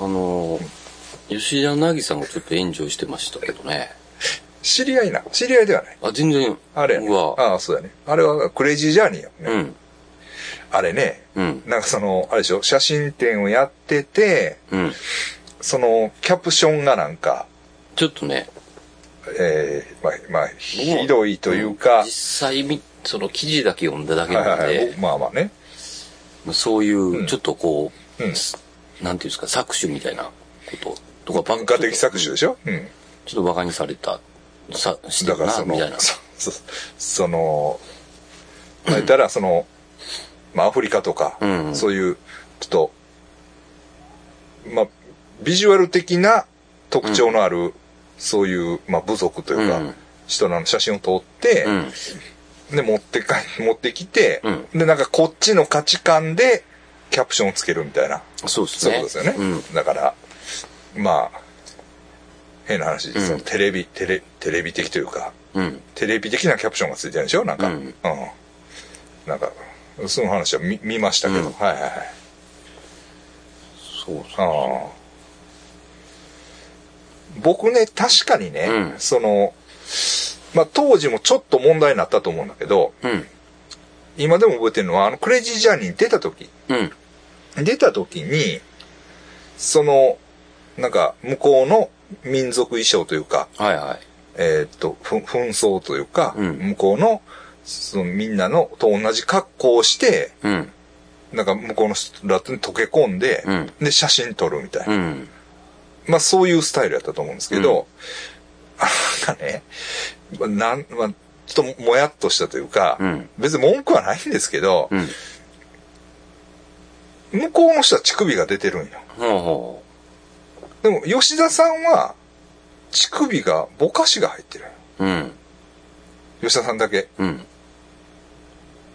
あのー、吉田凪さんがちょっと炎上してましたけどね。知り合いな。知り合いではない。あ、全然。あれやね。ああ、そうだね。あれはクレイジージャーニーやもんね。うん。あれね、うん。なんかその、あれでしょ、写真展をやってて、うん。その、キャプションがなんか、ちょっとね、えー、まあ、まあ、ひどいというか、実際み、その記事だけ読んだだけはいなのはいはいで、まあまあね。そういうう、んちょっとこう、うんなんていうんですか、搾取みたいなこととか、文化的搾取でしょ？うん。ちょっと馬鹿にされた、さ、してるな、だからそのみたいな。、そそその、まあ言ったらその、まあアフリカとか、うんうんそういう、ちょっと、まあ、ビジュアル的な特徴のある、そういう、まあ部族というか、うん人らの写真を撮って、うん。で、持ってか、持ってきて、うんで、なんかこっちの価値観で、キャプションをつけるみたいな。そうですね。そういうことですよね。うん。だから、まあ、変な話、うんそのテレビ、テレ、テレビ的というか、うん。テレビ的なキャプションがついてるんでしょ？なんか、ううんん。なんか、その話は見見ましたけど、うんはいはいはい。そうですああ僕ね、確かにね、うんその、まあ当時もちょっと問題になったと思うんだけど、うん。今でも覚えてるのは、あの、クレイジージャーニーに出た時、うん。出た時に、その、なんか、向こうの民族衣装というか、はいはい。えーっと、ふ紛争というか、うん向こうの、そのみんなのと同じ格好をして、うん。なんか向こうの人らとに溶け込んで、うんで、写真撮るみたいな。うん。まあそういうスタイルやったと思うんですけど、なんかね、まあなん、まあ、ちょっともやっとしたというか、うん別に文句はないんですけど、うん。向こうの人は乳首が出てるんよ。ほうほでも吉田さんは、乳首が、ぼかしが入ってる。う。うん。吉田さんだけ。うん。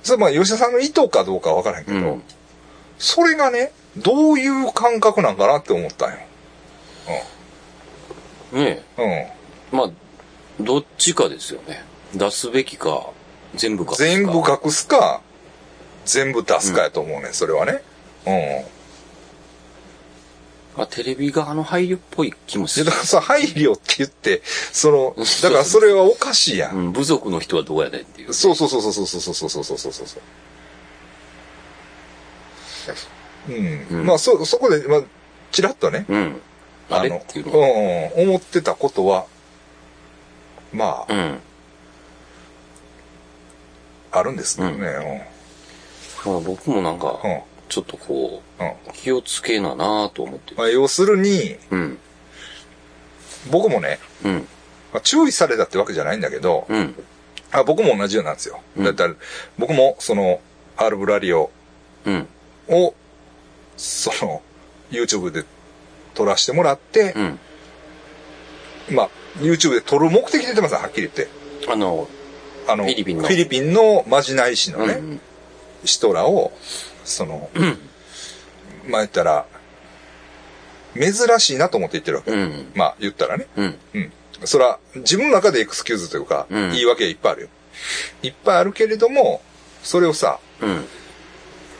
それまあ吉田さんの意図かどうかは分からへんけど、うんそれがね、どういう感覚なんかなって思ったんよ。ねうん。うん。え。まあ、どっちかですよね。出すべきか、全部隠すか。全部隠すか、全部出すかやと思うね、それはね。うん。まあ、テレビ側の配慮っぽい気もするでだ。からさ、配慮って言って、その、だからそれはおかしいやん。うん、部族の人はどうやねんっていう。そうそうそうそうそうそうそうそうそうそうそう。うん。うんまあ、そ、そこで、まあ、ちらっとね、うん。あれっていうのうん、思ってたことは、まあ、うん。あるんですけどね。まあ、僕もなんかうん。うん。、ちょっとこうん。う、気をつけななと思って。まあ、要するに、うん。僕もね、うん。まあ、注意されたってわけじゃないんだけど、うん。あ僕も同じようなんですよ。うんだったら、僕も、その、アルブラリオうん。を、その、YouTube で撮らせてもらってう、ん。まあ、YouTube で撮る目的で言ってますはっきり言って。あの、あの、フィリピンのフィリピンのまじない師のね、うん。人らを、その、うん。まあ言ったら、珍しいなと思って言ってるわけ。うん。まあ言ったらね。うん。うん。それは、自分の中でエクスキューズというか、うん言い訳はいっぱいあるよ。いっぱいあるけれども、それをさ、うん。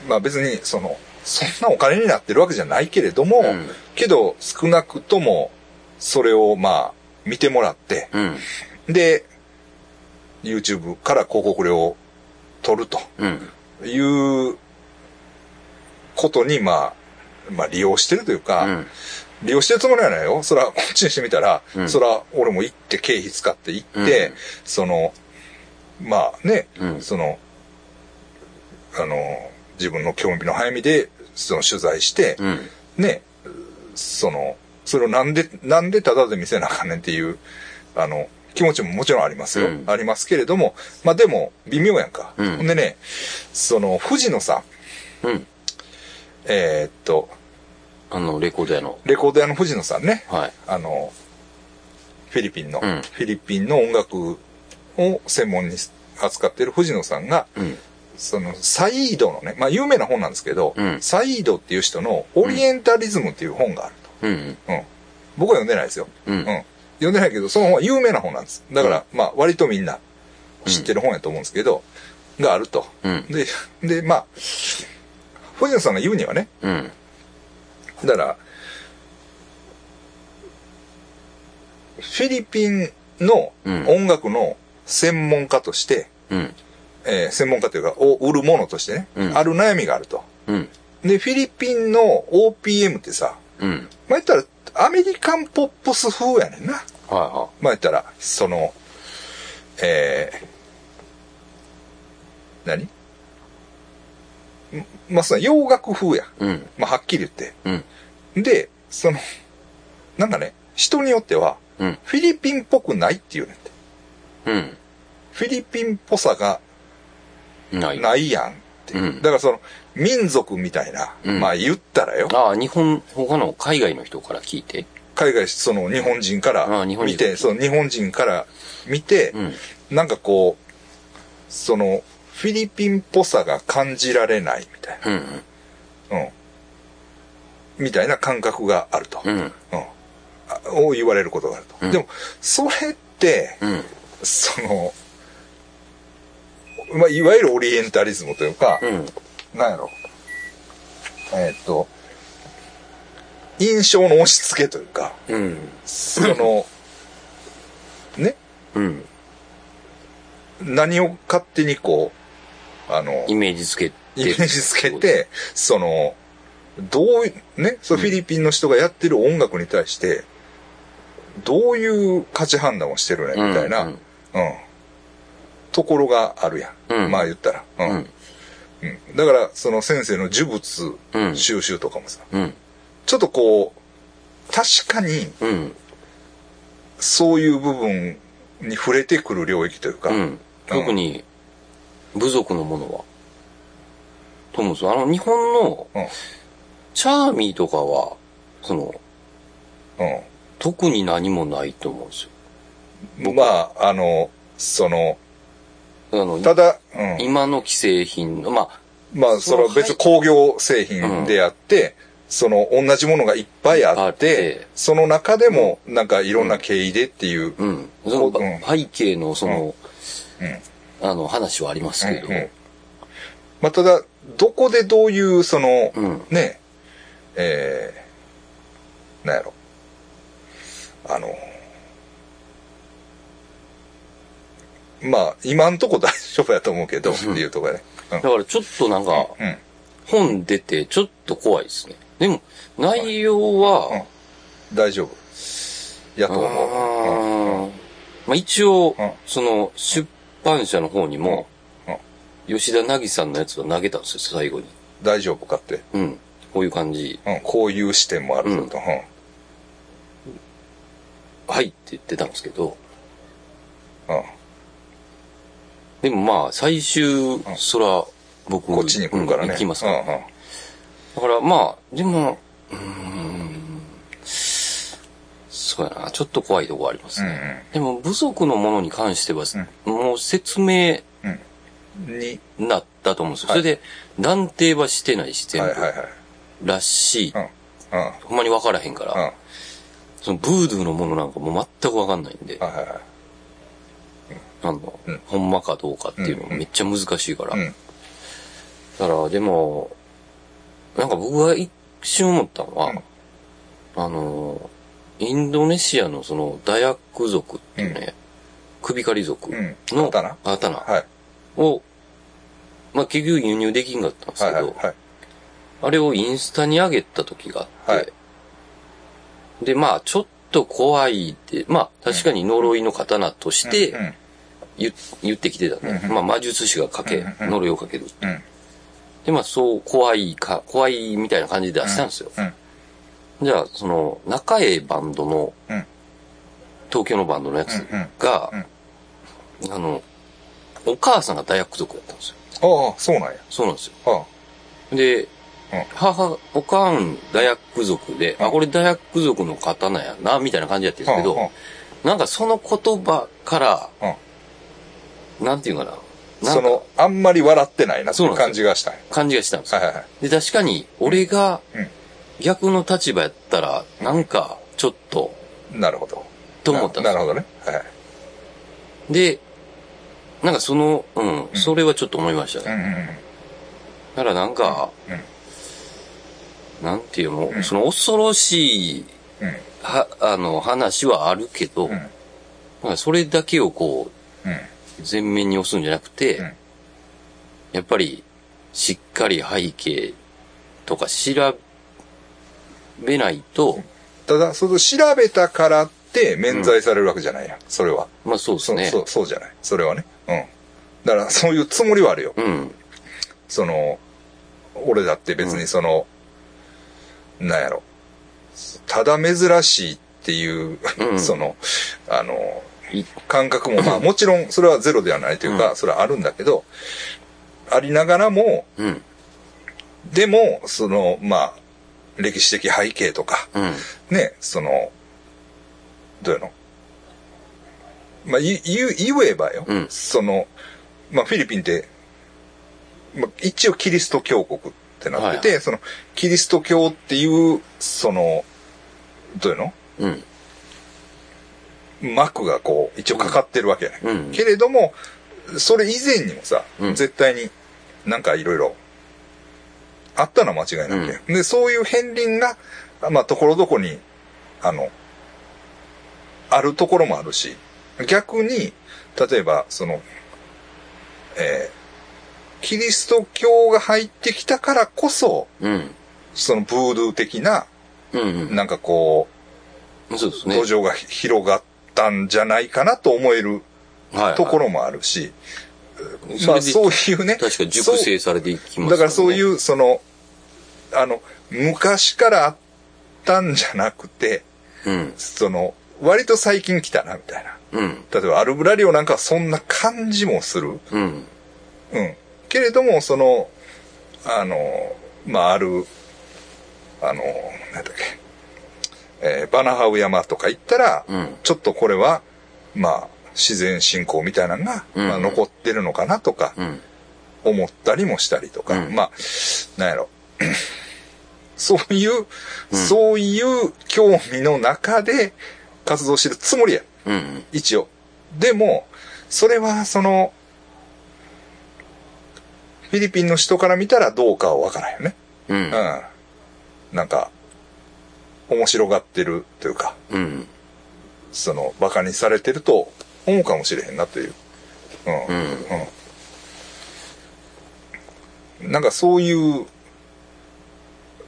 まあ別に、その、そんなお金になってるわけじゃないけれども、うんけど少なくとも、それをまあ、見てもらって、うん。で、YouTube から広告料を取るとうん。いうことに、まあ、まあ利用してるというか、うん。利用してるつもりはないよ。そら、こっちにしてみたら、うんそら、俺も行って、経費使って行って、うんその、まあね、うんその、あの、自分の興味の早みで、その取材して、うん。ね、その、それをなんで、なんでタダで見せなあかんねんっていう、あの、気持ちももちろんありますよ。うんありますけれども、まあでも、微妙やんか。うんほんでね、その、富士のさ、うん。えーっと、あの、レコード屋の。レコード屋の富士野さんね、はい。あの、フィリピンの、うんフィリピンの音楽を専門に扱っている藤野さんが、うん。その、サイードのね、まあ有名な本なんですけど、うんサイードっていう人のオリエンタリズムっていう本があるうん。と。うん。僕は読んでないですよ。うん。うん。読んでないけど、その本は有名な本なんです。だから、まあ割とみんな知ってる本やと思うんですけど、があると。うん。で、で、まあ、藤野さんが言うにはね、うん。だから、フィリピンのうん音楽の専門家として、うん。えー専門家というか、を売るものとしてね、うんある悩みがあると。うん。で、フィリピンの OPM ってさ、うん。まあ、言ったらアメリカンポップス風やねんな。はまあ、言ったら、その、えー、何？んまあ、その洋楽風や。いはい。うん。まあ、はっきり言って。うん。で、その、なんかね、人によっては、うん。フィリピンっぽくないっていうねんて。うん。フィリピンっぽさがない。ないやんって。うんだからその、民族みたいな、うんまあ言ったらよ、ああ、日本、他の海外の人から聞いて。海外、その日本人から見て、その日本人から見て、うん。なんかこう、その、フィリピンっぽさが感じられないみたいうん。な、うん。みたいな感覚があると。うん。を言われることがあると。うんでも、それって、うん。その、まあ、いわゆるオリエンタリズムというか、うん。なんやろ。えーっと、印象の押し付けというか、うん。その、ね、うん。何を勝手にこう、あの、イメージつけて。イメージつけて、その、どう、ね、そうフィリピンの人がやってる音楽に対して、どういう価値判断をしてるね、みたいな、ううんん、ところがあるやん。うんまあ言ったら。ううんん。うんだから、その先生の呪物うん収集とかもさ、うん。ちょっとこう、確かにうん。そういう部分に触れてくる領域というか、うん。特に、部族のものは。と思うんですよ。あの、日本の、うんチャーミーとかは、その、うん特に何もないと思うんですよ。まあ、あの、その、ただ、うん、今の既製品の、まあ、まあ、その別に工業製品であって、その同じものがいっぱいああっって。て、その中でもなんかいろんな経緯でっていう、うん、うん。その、うん。背景のその、うん。あの、話はありますけど、うん。まあ、ただ、どこでどういう、その、うん。ね、えー、なんやろ。あの、まあ、今んとこ大丈夫やと思うけど、っていうとこやね。うんだからちょっとなんか、うん。本出てちょっと怖いですね。でも、内容は、大丈夫。やと思う。まあ一応、うんその、出版社の方にも、うん吉田凪さんのやつは投げたんですよ、最後に。大丈夫かって。うん。こういう感じ。うん、こういう視点もあるぞと。はいって言ってたんですけど、うん。うん。でもまあ、最終、そら、僕、こっちに来るからね。うん行きますから。だからまあ、でも、うーん、そうやな、ちょっと怖いとこありますうんね。でも、部族のものに関しては、もう説明。に、になったと思うんですよ。はいそれで、断定はしてないし、全部、はいはいはい。らしい。ほんまに分からへんから、そのブードゥーのものなんかもう全く分かんないんで、はいはい。あの、うんほんまかどうかっていうのがめっちゃ難しいから。うん。だから、でも、なんか僕が一瞬思ったのは、うんあの、インドネシアのそのダヤック族っていうね、首狩り族うん。の刀刀はい。を、まあ結局輸入できんかったんですけど、はいはいはい。あれをインスタに上げた時があって、はいで、まあちょっと怖いって、まあ確かに呪いの刀としてうん。言,、言ってきてたね。うんまあ魔術師がかけ、呪いをかける。うん。で、まあそう怖いか、怖いみたいな感じで出したんですよ。うん。じゃあ、その、中江バンドの、うん東京のバンドのやつが、あの、お母さんが大学族だったんですよ。ああ、そうなんや。そうなんですよ。あで、うん母、おかん大学族で、うんあ、これ大学族の刀やな、みたいな感じやってるんあ。ですけど、なんかその言葉から、なんていうかな、なんかその、あんまり笑ってないなっていう感じがしたんや。感じがしたんですよ。はいはいはい。で、確かに、俺がうん逆の立場やったら、なんか、ちょっと、なるほど。と思ったんで。ななるほどね。はい。で、なんかその、うん、それはちょっと思いましたね。うんうんうん。だからなんか、うんなんていうの、うんその恐ろしいうん。は、あの、話はあるけど、んなんかそれだけをこうん。う、前面に押すんじゃなくて、うんやっぱり、しっかり背景とか調べないと、ただ、その調べたからって免罪されるわけじゃないやん。それは。まあそうですね。そう、そう、そうじゃない。それはね。うん。だから、そういうつもりはあるよ。うん。その、俺だって別にその、なんやろ。ただ珍しいっていう、うん その、あの、い感覚も、まあもちろんそれはゼロではないというか、うん。それはあるんだけど、ありながらも、うん。でも、その、まあ、歴史的背景とか、うん。ね、その、どういうの？まあ、言えばよ、うん。その、まあ、フィリピンって、まあ、一応キリスト教国ってなってて、はい。その、キリスト教っていう、その、どういうの？うん。幕がこう、一応かかってるわけやね、うんけれども、それ以前にもさ、うん絶対になんかいろいろ、あったのは間違いなくて、で、そういう片鱗が、まあ、ところどころに、あの、あるところもあるし、逆に、例えば、その、えーキリスト教が入ってきたからこそ、うん。そのブードゥー的な、うん。なんかこそうですう、ね。土壌が広がったんじゃないかなと思えるはい。ところもあるし、それでまあそういうね。確か熟成されていきますだからそういう。う、その、あの、昔からあったんじゃなくて、うん。その、割と最近来たな、みたいな。うん。例えばアルブラリオなんかはそんな感じもする。うん。うん。けれども、その、あの、まあ、ある、あの、なんだっけ、えーバナハウ山とか行ったら、うんちょっとこれは、まあ、自然信仰みたいなのが、うんまあ、残ってるのかなとか、うん。思ったりもしたりとか、うんまあ、なんやろ。そういう、そういう興味の中で活動してるつもりや。うん。一応。でも、それはその、フィリピンの人から見たらどうかはわからんよね。うんうん。。なんか、面白がってるというか、うん。その、馬鹿にされてると思うかもしれへんなという。うん。うん。うん。なんかそういう、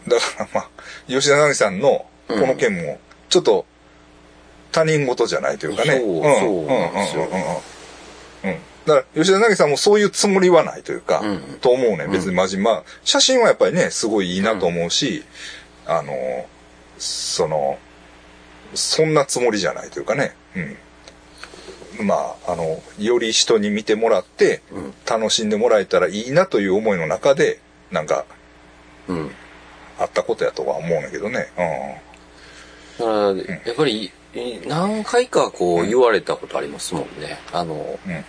だからまあ、吉田凪さんのこの件も、ちょっと他人事じゃないというかね。そうんんそうなんですようんうんうんうん。うん。だから吉田凪さんもそういうつもりはないというか、うんと思うね。別に真面目。まあ、写真はやっぱりね、すごいいいなと思うし、あの、その、そんなつもりじゃないというかね。うん。まあ、あの、より人に見てもらって、うん楽しんでもらえたらいいなという思いの中で、なんか、うん。あったことやとは思うんだけどね。だから、やっぱり、何回かこう言われたことありますもんね。あの、うん。うん。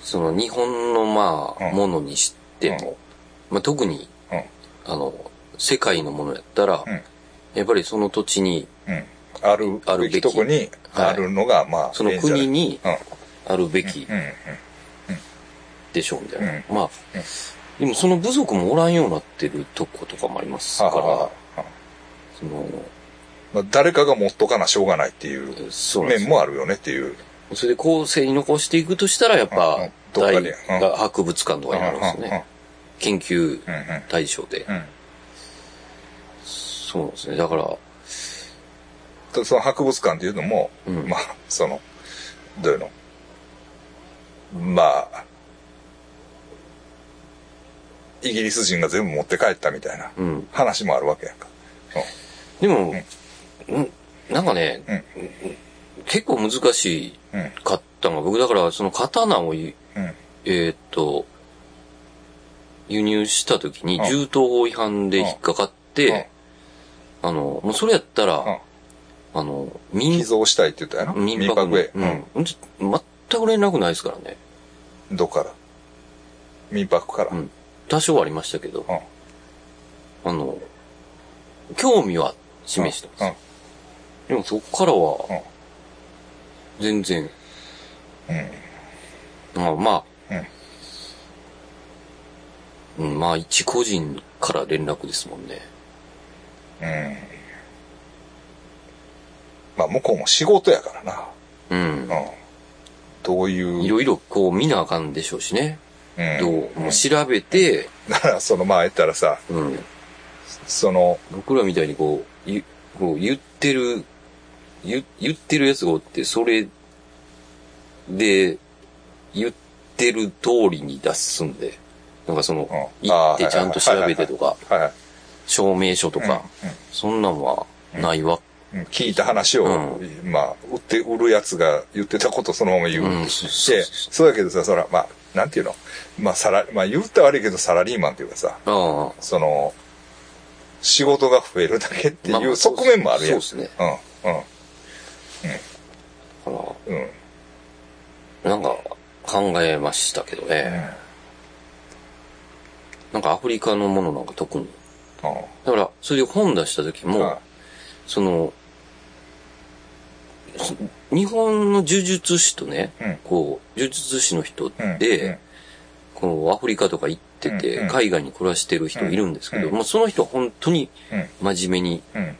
その日本のまあ、うんものにしても、まあ特に、うん。あの、世界のものやったら、うんやっぱりその土地に、うん。あるあるべき。とこにあるのが、まあ、その国にうん。あるべき。でしょうみたいな。うん。まあ、でもその部族もおらんようになってるとことかもありますから、その、まあ、誰かが持っとかなしょうがないっていう面もあるよねっていう。それで後世に残していくとしたら、やっぱ、大が博物館とかになるんですね。研究対象で。うん。そうですね。だから、うん。その博物館っていうのも、うんまあ、その、どういうの？まあ、イギリス人が全部持って帰ったみたいなうん。話もあるわけやんか。でも、うん、なんかね、うん結構難し。かったのが、僕だからその刀を。えーっと、輸入した時にうん銃刀法違反で引っかかって、あの、もうそれやったら、うんあの、寄民、贈したいって言ったやろ？民泊へ。うん。全く連絡ないですからね。うん。どっから？民泊から？うん。多少はありましたけど、うん。あの、興味は示してます。でもそこからは、全然、あまうん。あ、うん、まあ一個人から連絡ですもんね。うん。まあ向こうも仕事やからな。うんう。ん。どういう？いろいろこう見なあかんでしょうしね。うんどう、もう調べて、だからそのまあ言ったらさ、うん。その、僕らみたいにこう、ゆこう言ってる、言言ってるやつがおって、それで、言ってる通りに出すんで、なんかその、うん行ってちゃんと調べてとか。証明書とか、うんそんなんはないわ。うん聞いた話を、うまあ、売って、売るやつが言ってたことそのまま言う。うんで、そうやけどさ、そら、まあ、なんていうの？まあ、サラ、まあ、言ったら悪いけど、サラリーマンっていうかさ、ああ。その、仕事が増えるだけってまあまあいう側面もあるやん。そうですね。うん、うん、だかうん。らなんか考えましたけどね。なんかアフリカのものなんか特に。うん。だから、それで本出した時も、はい。その、そ日本の呪術師とね、うん。こう、呪術師の人って、うんうん。こう、アフリカとか行ってて、うんうん。海外に暮らしてる人いるんですけど、うん。まあその人は本当にうん。真面目に、うん。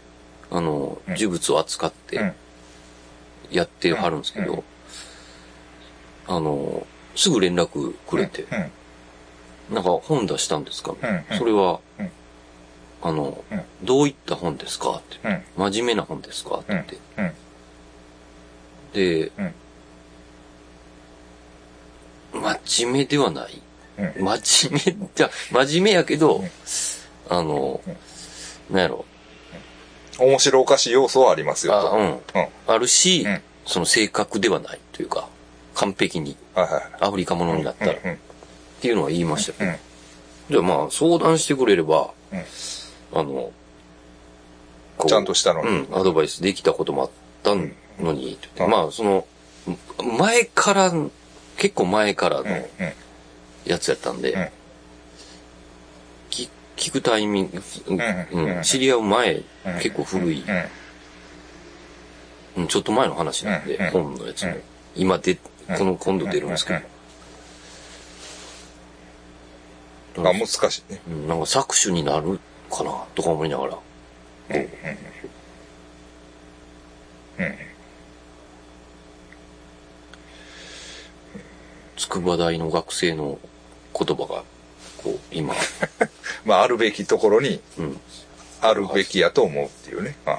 あの、うん。呪物を扱ってうん。やってはるんですけど、あの、すぐ連絡くれて、うん。なんか本出したんですか、うん。うん。それは、うんあの、うんどういった本ですか？って。うん。真面目な本ですか？って言って。うん。で、うん真面目ではない？うん。真面目、じゃ、真面目やけど、うんあの、なんやろ、面白おかしい要素はありますよと。あうん、うん。あるし、うんその正確ではないというか、完璧に。アフリカものになったら、っうん。ていうのは言いましたよ、うん。じゃあまあ、相談してくれれば、うんあの、ちゃんとしたのにうん、アドバイスできたこともあったのに、うんまあ、その、前から、結構前からうん。のうん。やつやったんで、うんき聞くタイミング、うんうんうん知り合う前、うん結構古い、うん。うんちょっと前の話なんで、うん本のやつも。うん今で、うんこの今度出るんですけど、あ、難しいね。うんなんか搾取になるかなとか思いながら。うん。筑波大の学生の言葉が、こう、今、まあ、あるべきところにうん。あるべきやと思うっていうね。あ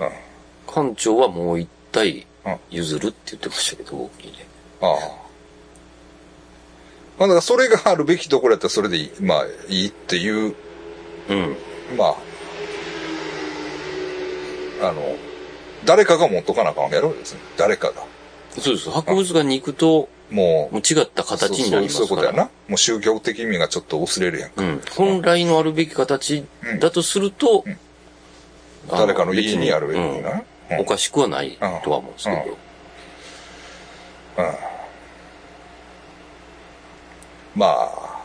あ。あ館長はもう一体うん譲るって言ってましたけど、僕にね。あ。ああ。まあ、だからそれがあるべきところやったらそれでいい。まあ、いいっていう、うん。まあ、あの、誰かが持っとかなあかんわけやろですね。誰かが。そうです。博物館に行くと、もう、もう違った形になりますから。そうそういうことやな。もう宗教的意味がちょっと薄れるやんか。うん。本来のあるべき形だとすると、うんあ誰かの家にあるべきな。うんおかしくはないとは思うんですけど。うん。まあ、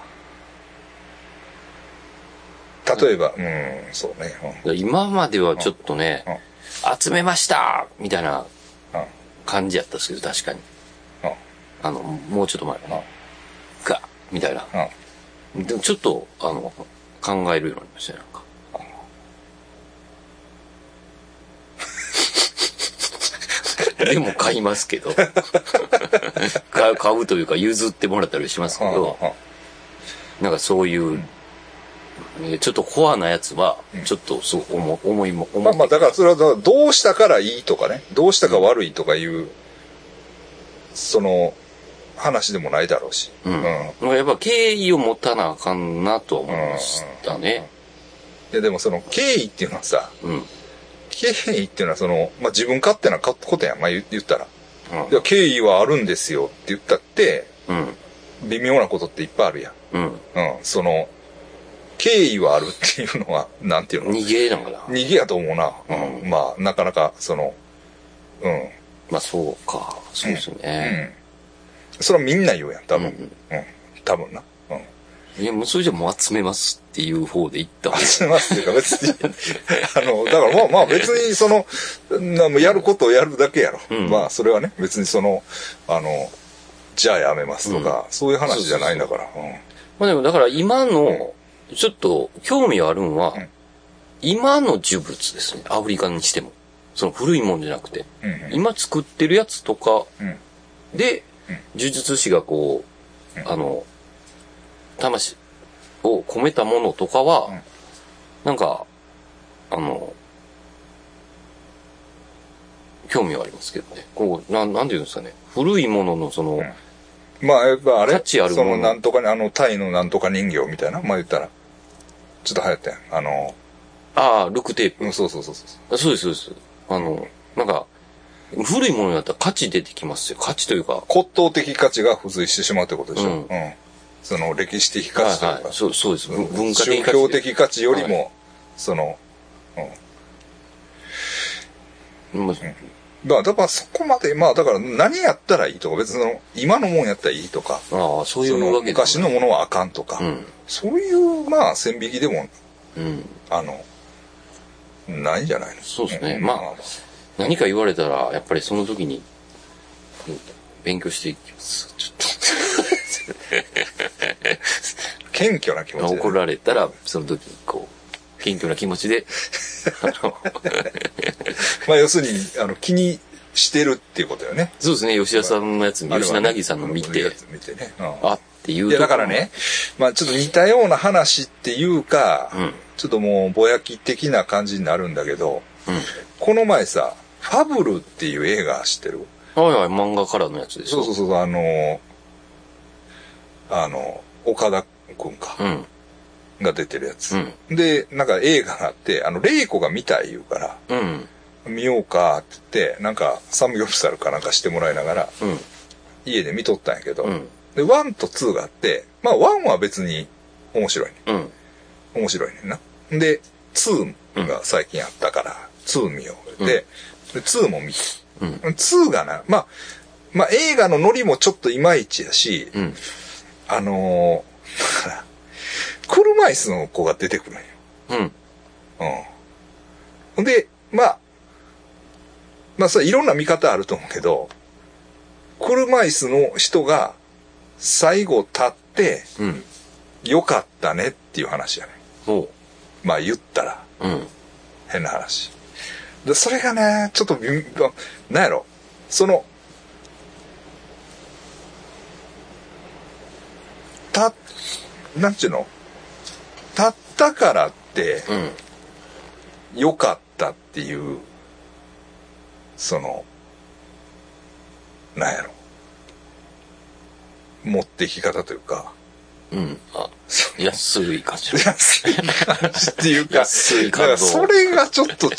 例えば、うん、そうね。で今まではちょっとね、うん集めましたみたいなうん。うん。感じやったんですけど、確かに。うん。あの、もうちょっと前かな。ガみたいな。うん。でもちょっと、あの、考えるようになりましたね、なんか。でも買いますけど。買う買うというか譲ってもらったりしますけど、なんかそういう、えちょっとコアなやつは、ちょっとそう思思いも、思まあまあ、だからそれはどうしたからいいとかね、どうしたか悪いとかいう、その、話でもないだろうし。うん。やっぱ敬意を持たなあかんなとは思いましたね。いやでもその敬意っていうのはさ、うん。敬意っていうのはその、まあ自分勝手なことやん、まあ言言ったら。うん敬意はあるんですよって言ったって、うん。微妙なことっていっぱいあるやん。うん。うん。その、敬意はあるっていうのは、なんていうの？逃げなんかな？逃げやと思うな。うん。まあ、なかなか、その、うん。まあそうか。そうですようね。ん。それはみんな言うやん、多分。ううんん。多分な。うん。いや、もうそれじゃもう集めますっていう方で行った集めますっていうか別に、あの、だからまあまあ別にその、なやることをやるだけやろ。うんまあそれはね、別にその、あの、じゃあやめますとか、そういう話じゃないんだから。まあでもだから今の、ちょっと興味あるんは、うん今の呪物ですね。アフリカにしても。その古いもんじゃなくて。うんうん今作ってるやつとかうんで、呪術師がこう、あの、魂を込めたものとかは、うんなんか、あの、興味はありますけどね。こう、なん、なんていうんですかね。古いもののその、まあ、やっぱあれその、なんとかに、あの、タイのなんとか人形みたいなまあ言ったら。ちょっと流行ったやん。あの、ああ、ルクテープ。うん、そうそうそうそう。あそうです、そうです。あの、なんか、古いものだったら価値出てきますよ。価値というか、骨董的価値が付随してしまうってことでしょ。ううんん。その歴史的価値というか。はいはい、そうそうです。ぶ文化的宗価値教的価値よりも、はその、うん。まあだから、だからそこまで、まあだから何やったらいいとか、別にその、今のもんやったらいいとか、ああ、そういそうのわけで昔のものはあかんとか、うん。そういう、まあ線引きでも、うん。あの、ないんじゃないの？そうですねんまあ何か言われたら、やっぱりその時に、うん勉強していきます。ちょ謙虚な気持っと、ちで。怒られたら、その時に、こう、謙虚な気持ちで、まあ要するに、あの、気にしてるっていうことよね。そうですね、吉田さんのやつ、吉田凪さんの見て見てね。うんあっていういや、だからね、まあちょっと似たような話っていうか、うんちょっともうぼやき的な感じになるんだけど、うん。この前さ、ファブルっていう映画知ってる？はいはい、漫画からのやつでしょ。そうそうそう、あの、あの、岡田くんか、うん。が出てるやつ。うん。で、なんか映画があって、あの、レイコが見たい言うから、うん。見ようかって言って、なんかサムギョプサルかなんかしてもらいながら、うん。家で見とったんやけど、うん。で、1と2があって、まあ1は別に面白いね。うん。面白いねんな。で、2が最近あったから、2見よう。で、で2も見て。うん。2がな、まあ、まあ映画のノリもちょっといまいちやし、うん。あのー、だから、車椅子の子が出てくるんよ。うん。うんで、まあ、まあそれいろんな見方あると思うけど、車椅子の人が最後立って、うん。よかったねっていう話やね。ほまあ言ったら、う。うん。変な話。で、それがね、ちょっとなんやろ、その、た、なんちゅうの？立ったからって、うん。良かったっていう、その、なんやろ、持っていき方というか、うん。あ、そ安い感じ。安い感じっていうか、安いだから感動それがちょっと違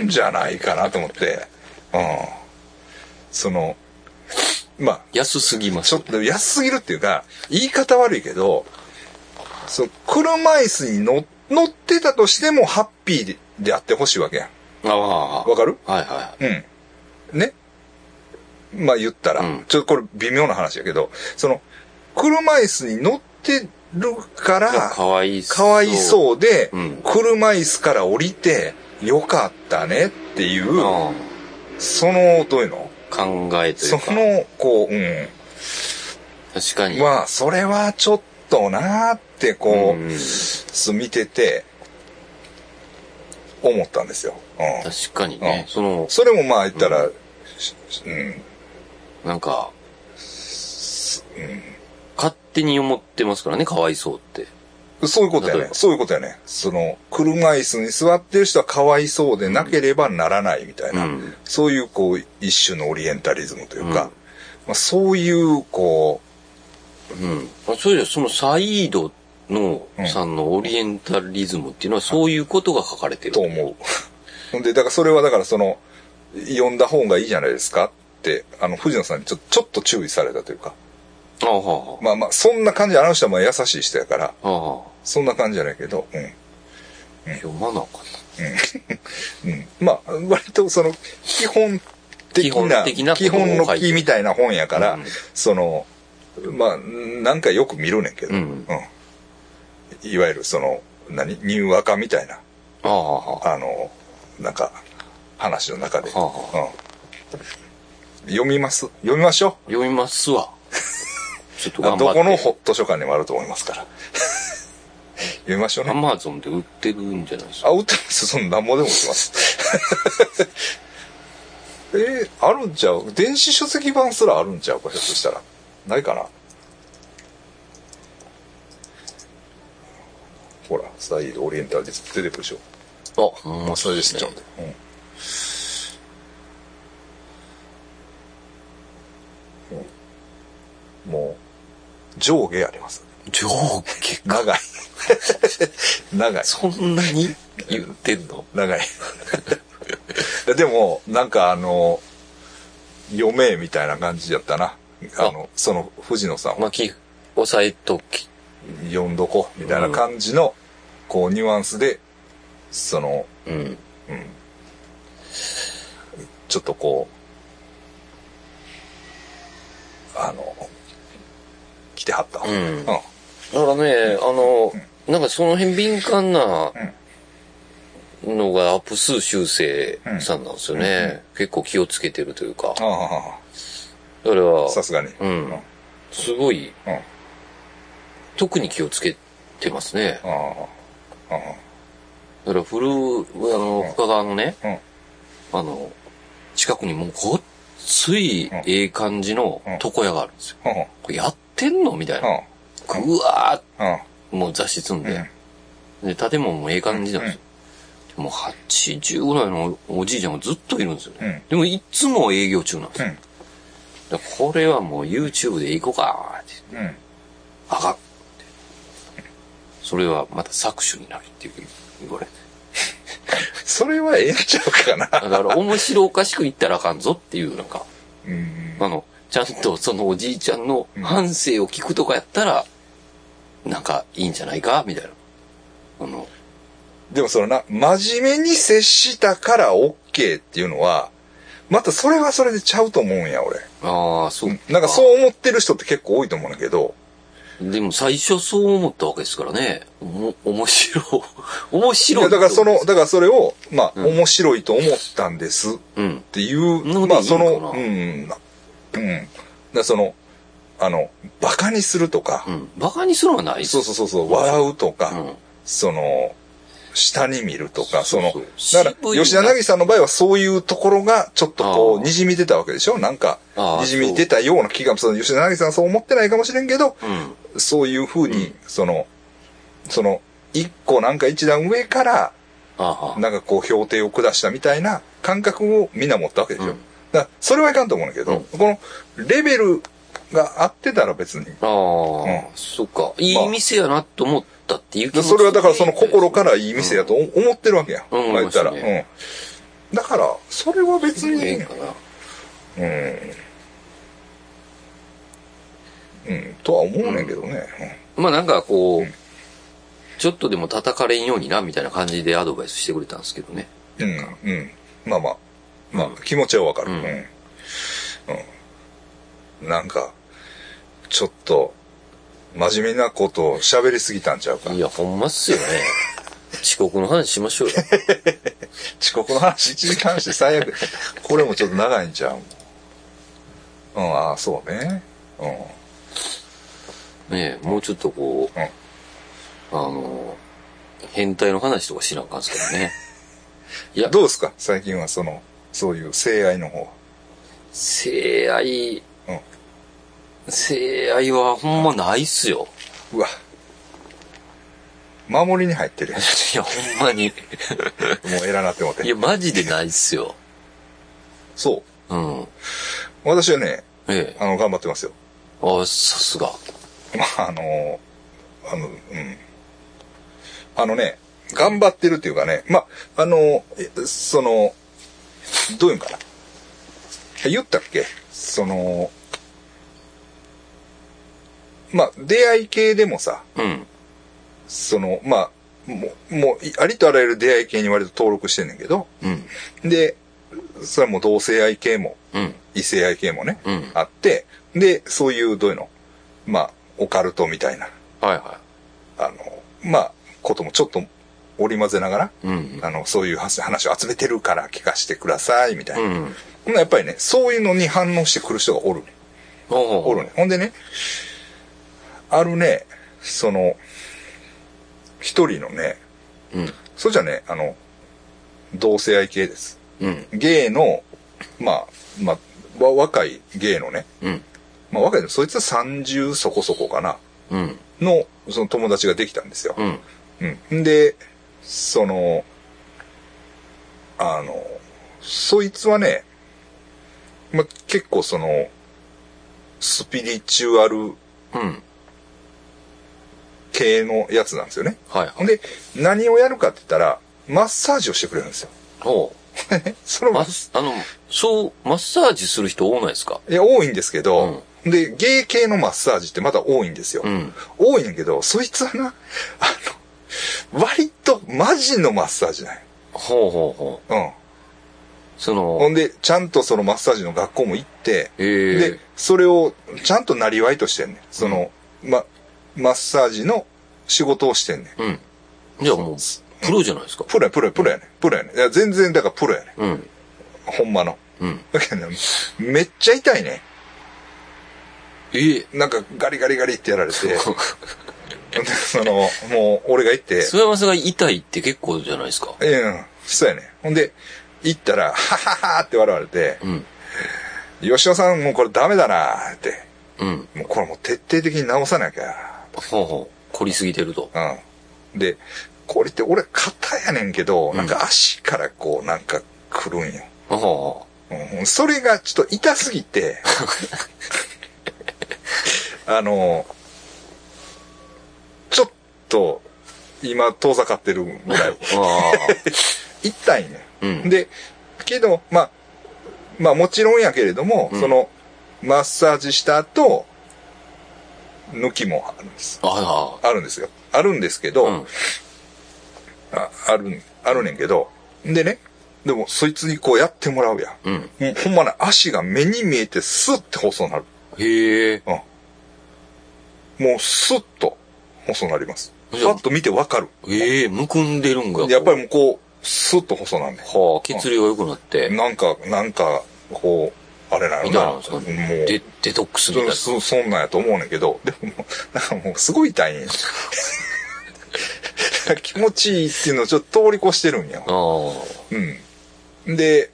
うんじゃないかなと思って、うん。その、まあ、安すぎますちょっ。と安すぎるっていうか、言い方悪いけど、そう、車椅子に乗乗ってたとしてもハッピーでであってほしいわけやん。ああ。わかる？はいはうん。ね？まあ言ったら、うんちょっとこれ微妙な話やけど、その、車椅子に乗ってるから、い。かわいそう。かわいそうで、うん車椅子から降りて、よかったねっていう、うん。その、どういうの考えといか。そうの、こう、うん。確かに。まあ、それはちょっとなーって、こう、見てて、思ったんですよ。うん。確かにね。うんその、それもまあ言ったら、しうん、なんか、うん勝手に思ってますからね、かわいそうって。そういうことや。ねそういうことやね。その、車椅子に座ってる人はかわいそうでなければならないみたいな。うんそういう、こう、一種のオリエンタリズムというか、うんまあ、そういう、こうん。あそれじゃ、そのサイードの、うんさんのオリエンタリズムっていうのはそういうことが書かれてう、る。と思う。ほ んで、だからそれはだからその、読んだ方がいいじゃないですかって、あの、藤野さんにちょちょっと注意されたというか、ああ、はまあまあ、そんな感じ、あの人はまあ優しい人やから、あ、はあ。そんな感じじゃないけど、うん。読まなあかうん、まあ、割とその、基本的な、基本的な基本の木みたいな本やから、うん。その、まあ、なんかよく見るねんけど、うん。いわゆるその、何？ニューアカみたいな、な。ああ、の、なんか、話の中で。はあ。はうん、読みます？読みましょ読みますわ。ちょっとう。頑張って。どこのほ図書館にもあると思いますから。読みましょうアね。マゾンで売ってるんじゃないですか？あ、売ってます。そんななんぼでも売ってます。えーあるんちゃう？電子書籍版すらあるんちゃう？か、ひょっとしたら。ないかな？ほら、スタイルオリエンタルで出てくるでしょ。あ、ほんまそうですね。うん。うんもう、上下あります。上下？か。長い。長い。そんなに？言ってんの？長い。でも、なんかあの、読めみたいな感じやったな。あの、その、藤野さんは巻き、押さえとき。読んどこ、みたいな感じの、こう、ニュアンスで、その、うん。ちょっとこう、あの、来てはった。うんだからね、あの、なんかその辺敏感なのがアップ数修正さんなんですよね。結構気をつけてるというか。ああそれは、さすがに。うん。すごい、特に気をつけてますね。あ。ああ。だから古、あの、深川のね、うん。あの、近くにもうごっついええ感じの床屋があるんですよ。やってんの？みたいな。うわうん。ーもう雑誌積んで。で、建物もええ感じなんですよ。でもう80ぐらいのおじいちゃんがずっといるんですよね。うんでもいつも営業中なんですよ。これはもう YouTube で行こうかって。あかんって。それはまた搾取になるっていう言われて。それはええんちゃうかな。だから面白おかしく言ったらあかんぞっていうなんか、うん。あの、ちゃんとそのおじいちゃんの反省を聞くとかやったら、なんかいいんじゃないか？みたいな。あの、でもそのな、真面目に接したから OK っていうのは、またそれはそれでちゃうと思うんや、俺。ああ、そう。なんかそう思ってる人って結構多いと思うんだけど、でも最初そう思ったわけですからね。おも、面白い。面い白い。やだからその、だからそれを、まあ、うん面白いと思ったんですっうん。ていう、まあそいいのうん、なうん。だその、あの、馬鹿にするとかう、ん。馬鹿にするのはないそうそうそうそう、笑うとか、うん。その、下に見るとか、そのだから、吉田凪さんの場合はそういうところがちょっとこう、あーにじみ出たわけでしょ？なんかあ、ーにじみ出たような気が、その吉田凪さんはそう思ってないかもしれんけど、うん。そういうふうに、その、その、一個なんか一段上から、ああ。なんかこう、評定を下したみたいな感覚をみんな持ったわけでしょ？うんだそれはいかんと思うんだけど、この、レベルが合ってたら別に。ああ、うんそっか。いい店やなと思ったっていう気持ちそれはだからその心からいい店やと思思ってるわけや。うんまあ言ったら。うん。だから、それは別に、ええかな。うん。うん、とは思うねんけどね。まあなんかこう、ちょっとでも叩かれんようにな、みたいな感じでアドバイスしてくれたんですけどね。うん、うん。まあまあ、まあ、気持ちはわかる。ううんん。うん。なんか、ちょっと、真面目なことを喋りすぎたんちゃうかい。や、ほんまっすよね。遅刻の話しましょうよ。遅刻の話1時間して最悪。これもちょっと長いんちゃう？うん、ああ、そうね。うん。ねえ、もうちょっとこう、うんあの、変態の話とかしなあかんすけどね。いや、どうですか？最近はその、そういう性愛の方は。性愛、うん性愛はほんまないっすよ。うわ。守りに入ってるやん。いや、ほんまに。もう偉なって思って。いや、マジでないっすよ。そうん。う。私はね、ええ。あの、頑張ってますよ。あ、さすが。まあ、あの、あの、うん。あのね、頑張ってるっていうかね、まあ、あの、えその、どういうんかな？言ったっけ？その、まあ、出会い系でもさ、うん。その、まあ、もう、もう、いありとあらゆる出会い系に割と登録してんねんけど、うん。で、それはもう同性愛系も、うん。異性愛系もね、うん。あって、で、そういう、どういうの？まあ、オカルトみたいな、はいはあの、まあ、こともちょっと織り交ぜながら、い。うん。あの、そういう話を集めてるから聞かせてください、みたいな。うん。やっぱりね、そういうのに反応してくる人がおるね。おおるね。ほんでね、あるね、その、一人のね、うん。そうじゃね、あの、同性愛系です。うん。ゲイの、まあ、まあ、わ若いゲイのね、うん。まあ若いの、そいつは30そこそこかな、うん。の、その友達ができたんですよ。うん。うん。で、その、あの、そいつはね、まあ、結構その、スピリチュアルうん。系のやつなんですよね。はいはい。ほんで、何をやるかって言ったら、マッサージをしてくれるんですよ。おう そのマッ、あの、そう、マッサージする人多ないですか？いや、多いんですけど、で、ゲイ系のマッサージってまた多いんですよ。うん。多いんやけど、そいつはな、あの、割とマジのマッサージなんよほうほうほう。うん。その、ほんで、ちゃんとそのマッサージの学校も行って、ええで、それをちゃんとなりわいとしてんねん。その、ま、マッサージの仕事をしてんねん。うん。じゃあもう、プロじゃないですか。プロや、プロや、プロやねん。プロやねん。いや、全然、だからプロやねん。うん。ほんまの。うん。だけどね、めっちゃ痛いねええん。なんかガリガリガリってやられて、で その、もう、俺が行って、諏訪山さんが痛いって結構じゃないですか？うん、そうやねん。ほんで、行ったら、はははって笑われて、うん。吉尾さんもうこれダメだなって。うん。もうこれもう徹底的に直さなきゃ。ほうほう。凝りすぎてると。うん。で、これって俺肩やねんけど、なんか足からこうなんか来るんよ。ほうほうん、それがちょっと痛すぎて、あの、と今遠ざかってるぐらい。う。あ痛いね。うんで、けど、まあ、まあもちろんやけれども、うんその、マッサージした後、抜きもあるんです。あ。あるんですよ。あるんですけど、うん。あある、あるねんけど、でね、でもそいつにこうやってもらうやん。うん。もうほんまね、足が目に見えてスッて細なる。へえ。うん。もうスッと細なります。パッと見てわかる。ええ、むくんでるんが。やっぱりもうこう、スッと細なんねん。はあ、血流が良くなって。なんか、なんか、こう、あれなのな。みたいなもう、デデトックスみたいな。そ、そんなんやと思うねんけど、でもなんかもうすごい痛いんや気持ちいいっていうのをちょっと通り越してるんや。ああ。うん。で、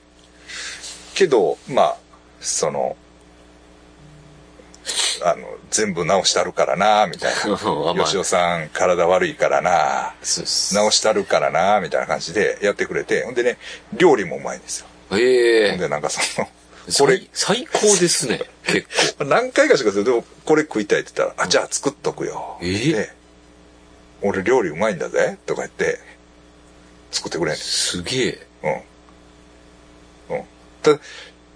けど、まあ、その、あの、全部直してあるからな、みたいな。あ吉尾さん、体悪いからな、直してあるからな、みたいな感じでやってくれて、ほんでね、料理もうまいんですよ。ええほんで、なんかその、これ最、最高ですね。結構。何回かしかするでも、これ食いたいって言ったら、あ、じゃあ作っとくよ。え？ーで、俺料理うまいんだぜ、とか言って、作ってくれんすげえ。うん。うん。ただ、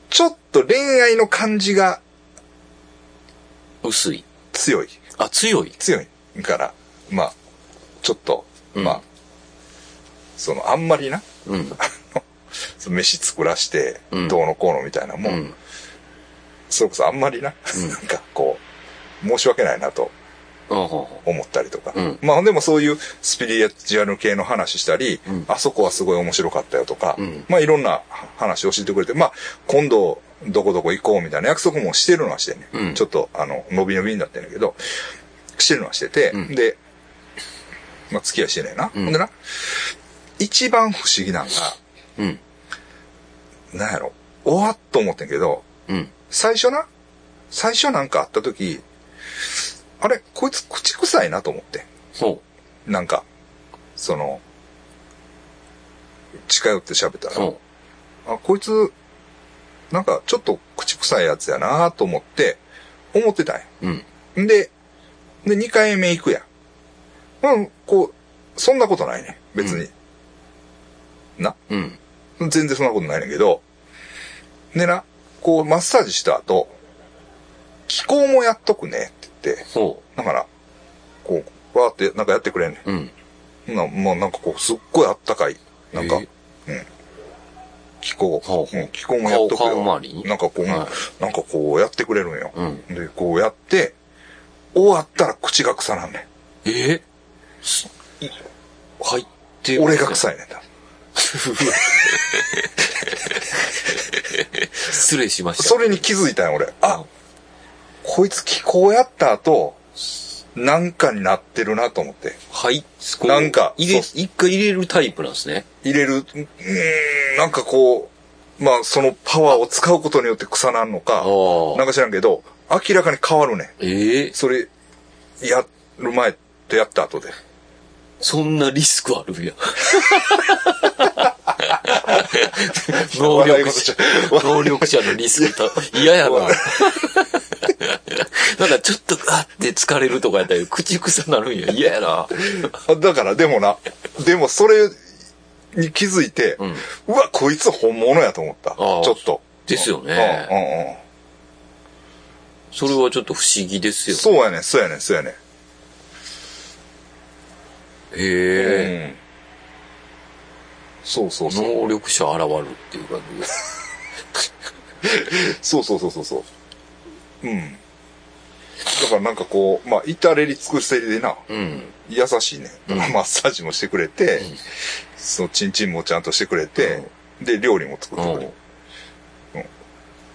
ちょっと恋愛の感じが薄い。強い。あ、強い。強いから、まあ、ちょっと、うんまあ、その、あんまりな、うん。その飯作らしてうん、どうのこうのみたいなも、うんん。それこそあんまりな、うん なんかこう、申し訳ないなと思ったりとか。うんまあでもそういうスピリチュアル系の話したり、うんあそこはすごい面白かったよとか、うんまあいろんな話を教えてくれて、まあ今度どこどこ行こうみたいな約束もしてるのはしてね、うんちょっとあの、伸び伸びになってんだけど、してるのはしてて、うんで、まあ付き合いしてねえな。うんほんでな、一番不思議なんが、うん。なんやろ、おわっと思ってんけど、うん。最初な、最初なんか会った時、あれ、こいつ口臭いなと思って。ほなんか、その、近寄って喋ったう。ら、ほあ、こいつ、なんかちょっと口臭いやつやなと思って、思ってたんや。う。うん。んで、で、2回目行くやん。うん、こう、そんなことないね。別に。な。うん。全然そんなことないねんけど、でな、こう、マッサージした後、気候もやっとくねって言って、ほだから、こう、わーってなんかやってくれんねう。うん。なもうなんかこう、すっごいあったかい。なんか、え気候、ほうん気候もやっとくよ。なんかこう、はいなんかこうやってくれるんよ。うんで、こうやって、終わったら口が臭なんねん。えすい入って俺が臭いねんだ。失礼しました。それに気づいたんよ、俺。あ、こいつ気候やった後、なんかになってるなと思って。はい。なんか入れ、一回入れるタイプなんですね。入れる、うーん、なんかこう、まあそのパワーを使うことによって腐なんのか、なんか知らんけど、明らかに変わるね。ええそれ、やる前とやった後で。そんなリスクあるんや。能力者、能力者のリスクと、嫌やな。なんかちょっと、あって疲れるとかやったら口臭なるんや。嫌やな。あだからでもな、でもそれに気づいて、ううんわ、こいつ本物やと思った。ちょっと。ですようんね。うんうん。それはちょっと不思議ですよね。そうやねん、そうやねん、そうやねん。へえ。うん。そうそうそう。能力者現るっていう感じです。そうそうそうそうそう。うん。だからなんかこう、まあ、至れり尽くせりでな、うん。優しいね。だからマッサージもしてくれて、そのチンチンもちゃんとしてくれて、で、料理も作ってくれる。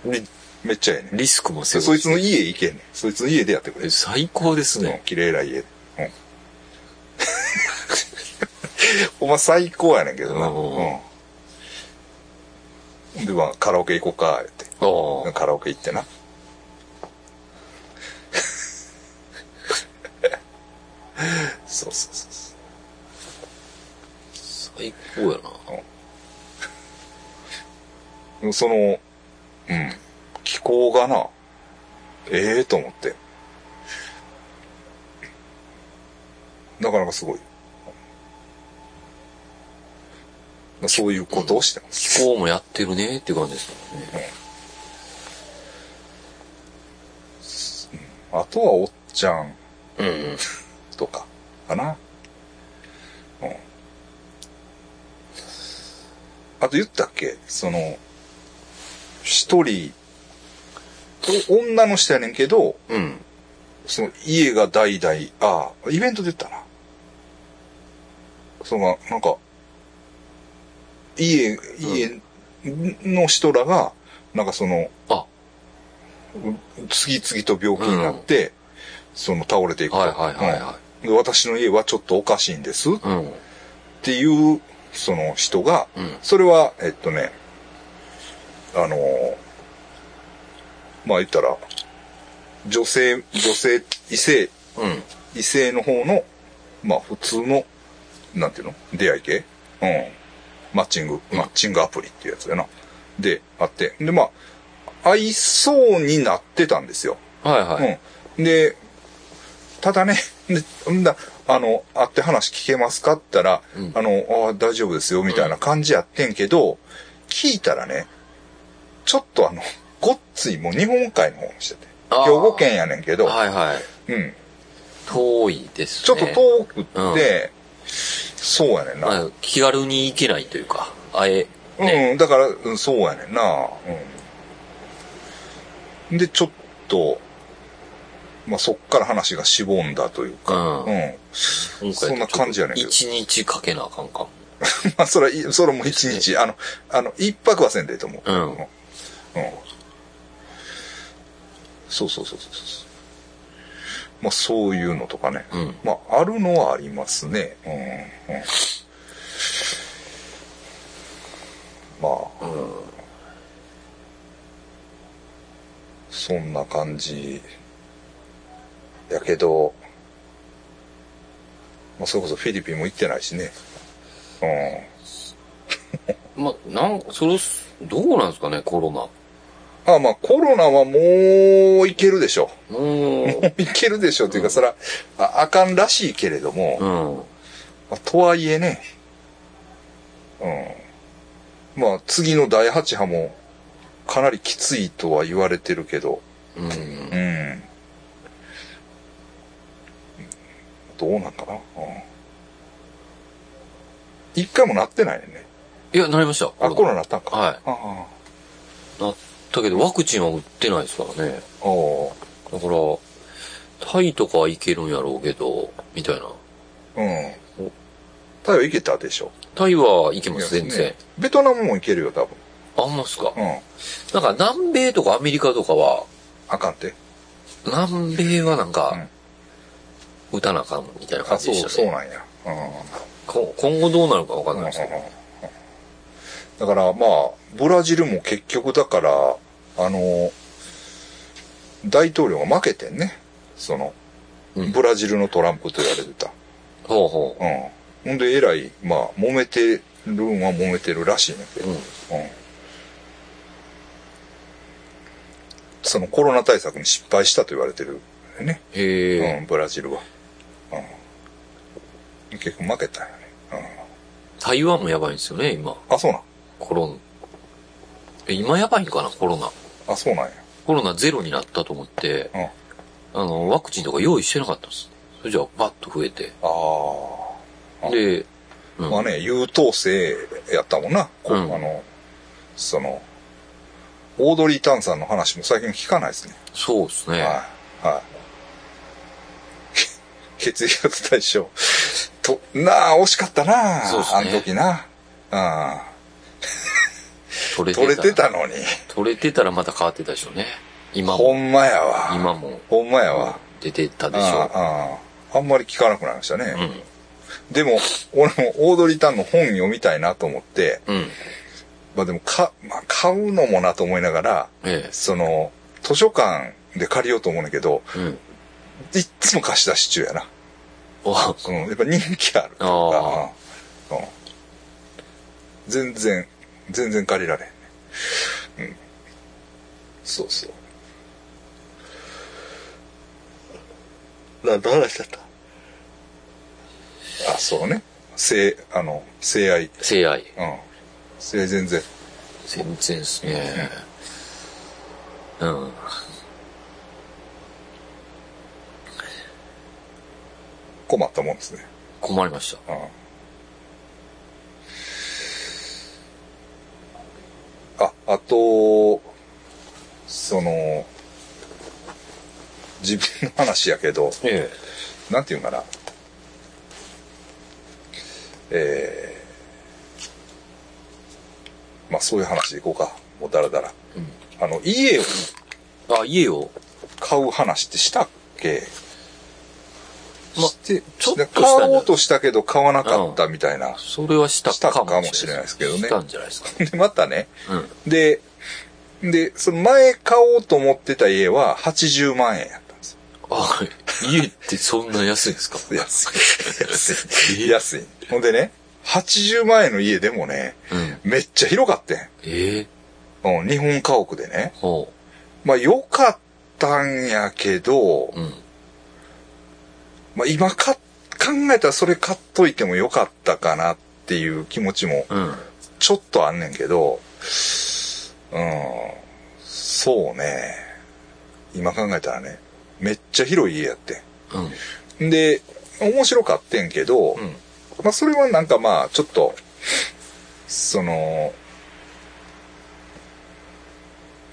でめっちゃええねん。リスクも背負でそいつの家行けんねん。そいつの家でやってくれる。最高ですうんね。綺麗な家。うん。ほんま最高やねんけどな。うんうん。で、まあ、カラオケ行こうか、って。カラオケ行ってな。そうそうそうそ最高やな。う。その、うん。気候がな、ええと思って。なかなかすごい。そういうことをしてます。気候もやってるねっていう感じですもんね。あとはおっちゃんうんうん。とか、かな。うん。あと言ったっけ？その、一人、お女の人やねんけど、うん。その家が代々、ああ、イベントで言ったな。その、なんか、家、家の人らが、なんかその、あ、次々と病気になって、その倒れていくと。はいはいはいはうんで私の家はちょっとおかしいんですっうん。ていう、その人が、うんそれは、えっとね、あのーまあ言ったら、女性、女性、異性、うん。異性の方の、まあ普通の、なんていうの？出会い系？うん。マッチング、マッチングアプリっていうやつだな。で、あって。で、まあ、合いそうになってたんですよ。はいはい。うん。で、ただね、で、んだ、あの、会って話聞けますかって言ったら、うんあの、ああ大丈夫ですよ、みたいな感じやってんけど、聞いたらね、ちょっとあの、ごっついもう日本海の方にしてて。兵庫県やねんけど、はいはい。うん。遠いですね。ちょっと遠くって、そうやねんな。まあ気軽に行けないというか、あえ、ね。うん、だから、うんそうやねんな。うん。で、ちょっと、まあ、そっから話がしぼんだというか、うんうん。今そんな感じやねんけど一日かけなあかんかも。まあ、それはい、それも一日、あの、あの、一泊はせんでいいと思う。うんうん。そうそうそうそうそう。まあ、そういうのとかね。うんまあ、あるのはありますね。うん。うん、まあ、そんな感じ。やけど、まあ、それこそフィリピンも行ってないしね。うん。まあ、なん、それ、どうなんですかね、コロナ。あまあコロナはもういけるでしょ。ももういけるでしょっていうか、そら、ああかんらしいけれども、う、うん。まあとはいえね、うん。まあ次の第8波もかなりきついとは言われてるけど、うん。うん。どうなんかな。うん一回もなってないね。いや、なりました。あ、コロナなったんか。はいあなったけど、ワクチンは打ってないですからね。あ。おだから、タイとかはいけるんやろうけど、みたいな。うん。タイは行けたでしょ。タイはいけます、全然ね。ベトナムも行けるよ、多分。あ、ほんまっすか。うん。なんか南米とかアメリカとかは、あかんて。南米はなんか、打たなあかんみたいなあ、そう、感じでしたね。そうなんや。うん。こ今後どうなるかわかんないですけど。だからまあ、ブラジルも結局だから、あの、大統領が負けてんね。その、うんブラジルのトランプと言われてた。ほうほうん。ほんで、えらい、まあ、揉めてるんは揉めてるらしいねんけう。ど、うん。うん。そのコロナ対策に失敗したと言われてるね。へえ。うん、ブラジルは。うん。結構負けたんよね。台湾もやばいんですよね、今。うん。あ、そうなん？コロナ。え、今やばいんかな、コロナ。あ、そうなんや。コロナゼロになったと思って、うん。あの、ワクチンとか用意してなかったんです。それじゃあ、バッと増えて。ああ。で、うんまあね、優等生やったもんな。こううんあの、その、オードリー・タンさんの話も最近聞かないですね。そうですね。はい。はい。血液型対象。と、なあ、惜しかったなそうっすねあの時な。うん。取れて取れてたのに。取れてたらまた変わってたでしょうね。今も、ほんまやわ。今もほんまやわ。出てたでしょああああんまり聞かなくなりましたね。う。うん。でも、俺もオードリー・タンの本読みたいなと思って、うん。まあでも、か、まあ、買うのもなと思いながら、えその、図書館で借りようと思うんだけど、え。うん。いっつも貸し出し中やな。あ、うん、やっぱ人気あるとか、うんうん全然、全然借りられへんね。うん。そうそう。な、どうしちゃった？あ、そうね。性、あの、性愛。性愛。うん。性全然。全然ですね。うん。困ったもんですね。困りました。うん。あ、あと、その、自分の話やけど、えなんていうんかな。えー、まあそういう話でいこうか。もうだらだら。え。うん。あの、家をあ、家を、買う話ってしたっけ？まして、ちょっと買おうとしたけど買わなかったみたいな。それはしたかかもしれないですけどねしたんじゃないですか。で、またね。うん。で、で、その前買おうと思ってた家は80万円やったんですよ。あ、家ってそんな安いんですか？安い。安い。安い。ほんでね、80万円の家でもね、うん。めっちゃ広かったん。ええうん、日本家屋でね。ほまあ良かったんやけど、う。うん。まあ今か、考えたらそれ買っといてもよかったかなっていう気持ちもうん。ちょっとあんねんけど、うん、そうね。今考えたらね、めっちゃ広い家やってうん。ん。で、面白かってんけど、うん。まあそれはなんかまあちょっと、その、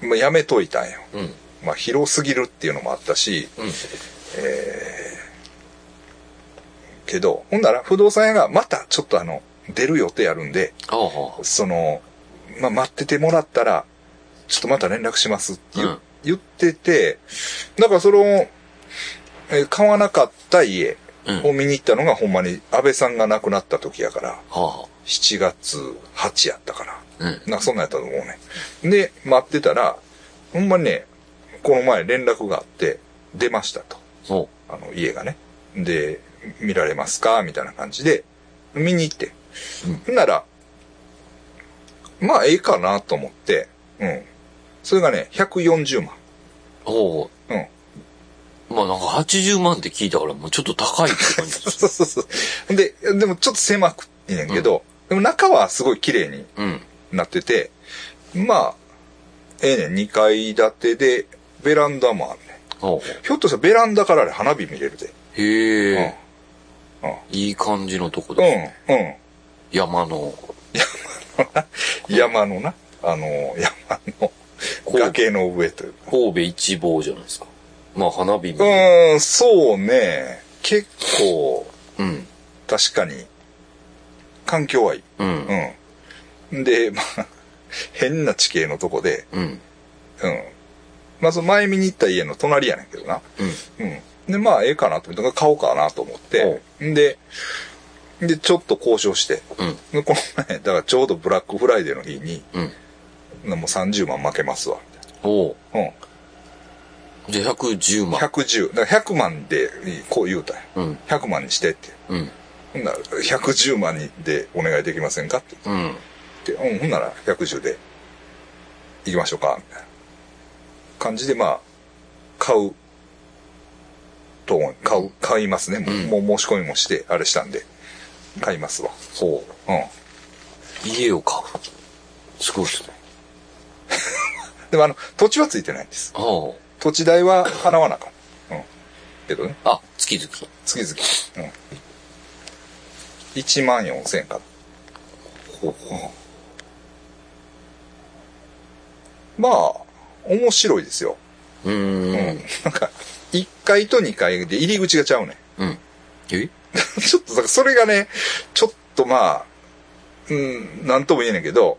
まあやめといたんよ。うん。まあ広すぎるっていうのもあったし、うん。けど、ほんなら不動産屋がまたちょっとあの、出る予定あるんで、その、まあ、待っててもらったら、ちょっとまた連絡しますって言,、うん言ってて、だからその、えー買わなかった家。を見に行ったのがほんまに安倍さんが亡くなった時やから、は7月8やったから。あ。うん。なんかそんなんやったと思うね。で、待ってたら、ほんまにね、この前連絡があって、出ましたと。ほあの、家がね。で、見られますか？みたいな感じで、見に行って。ほんなら、まあ、ええかなと思って、うん。それがね、140万。う。ほうん。う。まあなんか80万って聞いたからもうちょっと高いって感じ。そうそうそう。で、でもちょっと狭くいいねんけど、でも中はすごい綺麗にうん。なってて、まあ、ええねん、2階建てで、ベランダもあんねひょっとしたらベランダからあれ花火見れるで。う。へえ。いい感じのとこうでん。うん。山の。山のな、あの、山の崖の上というか。神戸一望じゃないですか。まあ花火うも。ーん、そうね。結構、うん。確かに、環境はいい。うん。うん。で、まあ、変な地形のとこで、うん。うん。まあ、その前見に行った家の隣やねんけどな。うん。うん。で、まあ、ええかなと思って、買おうかなと思って、で、で、ちょっと交渉して、うん。でこの前、だからちょうどブラックフライデーの日に、うん。もう30万負けますわ、おうみたいな。じゃあ110うん。万。110。だから100万で、こう言うたんや。うん。100万にしてって。うん。ほんなら、110万にでお願いできませんかってうん。言って、うん、ほんなら110で行きましょうか、みたいな感じで、まあ、買うと思う、買う、買いますね。もうもう申し込みもして、あれしたんで、買いますわ。ほうん。う。家を買う。すごいですね。でもあの、土地はついてないんです。あ土地代は払わなあかん。うん。けどね、あ。あ、月々。月々。うん。1万4千円かな。ほうほまあ、面白いですよ。う。うーうん。ん。なんか、1階と2階で入り口がちゃうね。うん。え？ちょっと、だからそれがね、ちょっとまあ、うん、なんとも言えねんけど、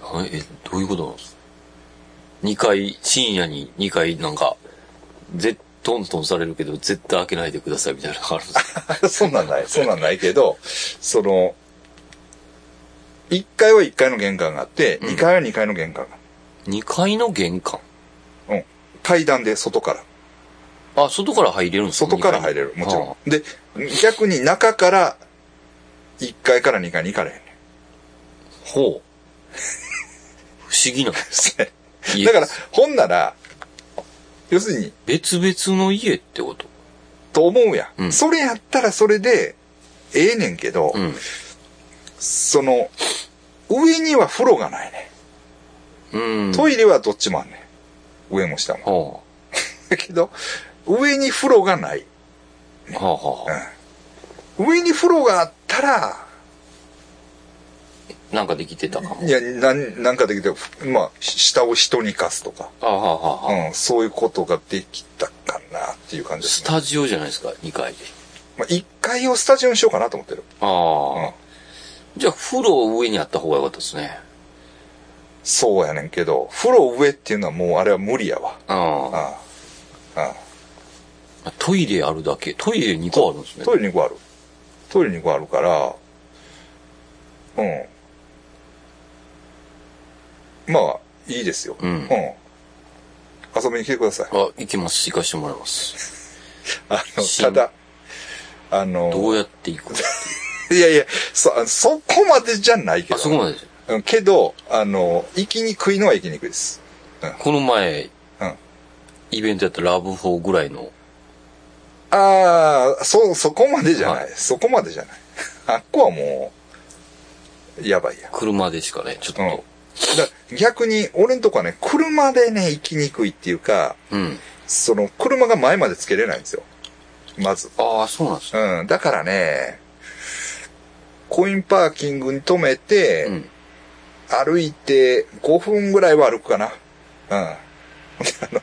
はいえ、どういうこと？なんですか ?2 回、深夜に2回なんか、ぜ、トントンされるけど、絶対開けないでくださいみたいなのがあるんですか そんなんない、そんなんないけど、その、1階は1階の玄関があって、2階は2階の玄関が ?2 階の玄関？うん。階段で外から。あ、外から入れるんですか外から入れる、もちろはん。で、逆に中から、1階から2階に行かれへんねん。あほう。不思議なんです家だから、ほんなら、要するに、別々の家ってこと？と思うやん。うんそれやったらそれで、ええねんけど、うん。その、上には風呂がないね。うん。トイレはどっちもあんねん。上も下も。は だけど、上に風呂がない。あ。はあはあ。うん。上に風呂があったら、なんかできてたかも。いや、なん、なんかできて、まあ、下を人に貸すとか、あはあはあはあ。うん、そういうことができたかなっていう感じですね。スタジオじゃないですか、2階で。まあ、1階をスタジオにしようかなと思ってる。ああ。うんじゃあ、風呂上にあった方がよかったですね。そうやねんけど、風呂上っていうのはもうあれは無理やわ。あああああ。トイレあるだけ。トイレ2個あるんですね。トイレ2個ある。トイレ2個あるから、うん。まあ、いいですよ。うん遊びに来てください。あ、行きます。行かしてもらいます。あの、新ただ、あの、どうやって行くか。いやいや、そ、そこまでじゃないけあ、ど。そこまでです。うんけど、あの、行きにくいのは行きにくいです。この前、うん。イベントやったラブ4ぐらいの。ああ、そ、そこまでじゃない。はいそこまでじゃない。あっこはもう、やばいや。車でしかね、ちょっと。うん。逆に、俺んとこはね、車でね、行きにくいっていうか、うん。その、車が前までつけれないんですよ。まず。ああ、そうなんですね。うん。だからね、コインパーキングに止めて、うん。歩いて5分ぐらいは歩くかな。うん。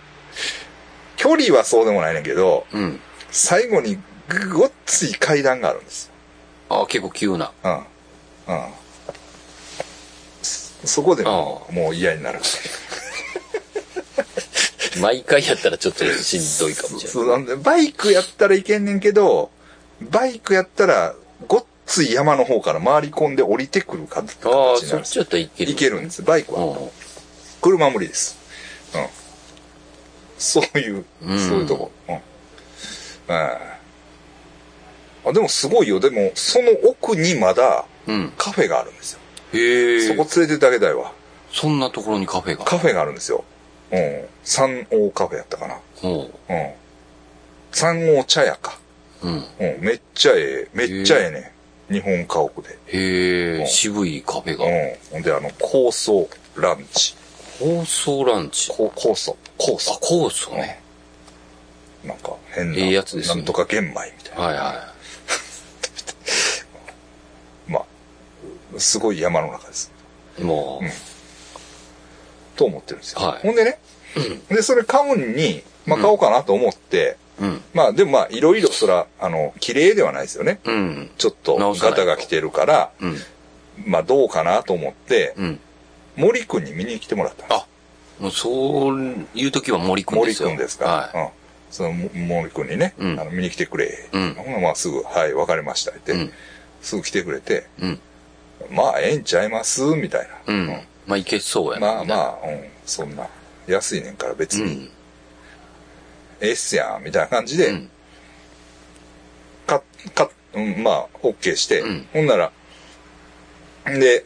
距離はそうでもないねんけど、うん。最後にごっつい階段があるんです。ああ、結構急な。うん。うん。そそこでもあもう嫌になる。毎回やったらちょっとしんどいかもしれない。そうなんでバイクやったらいけんねんけど、バイクやったらごっつい山の方から回り込んで降りてくるか形にああ、なるんですそっちやったらいける。いけるんです。バイクは。うん。車は無理です。うん。そういう、うんそういうとこ。うん。ああでもすごいよ。でも、その奥にまだうん。カフェがあるんですよ。へえ。そこ連れてってあげたいわ。そんなところにカフェが？カフェがあるんですよ。うん。三王カフェやったかな。ほうん。三王茶屋か。う。うん。うん。めっちゃええ。めっちゃええね。日本家屋で。へえ、うん渋いカフェが。うん。ほんで、あの、酵素ランチ。放送ランチ。こ酵素。酵あ素。、コースね。なんか変な。ええやつですねなんとか玄米みたいな。はいは まあ、すごい山の中です。い。もう、うんと思ってるんですよ。はいほんでね、で、それ買うんに、まあ買おうかなと思って、うん。まあでもまあいろいろそら、あの、綺麗ではないですよね。うん。ちょっとガタが来てるから、うん。まあどうかなと思って、うん。森くんに見に来てもらったんです。あ、もうそういう時は森くんで森すよ。くんですか、はうん。その、も森くんにね、うんあの見に来てくれ。うんほなまあすぐ、はい、わかりました。って、うんすぐ来てくれて、うん。まあ、ええんちゃいます？みたいな。うん。まあ、いけそうやな。まあまあ、うん、そんな、安いねんから別に、うん。ええっすやん、みたいな感じで、うん。か、か、うん、まあ、OK して、うんほんなら、で、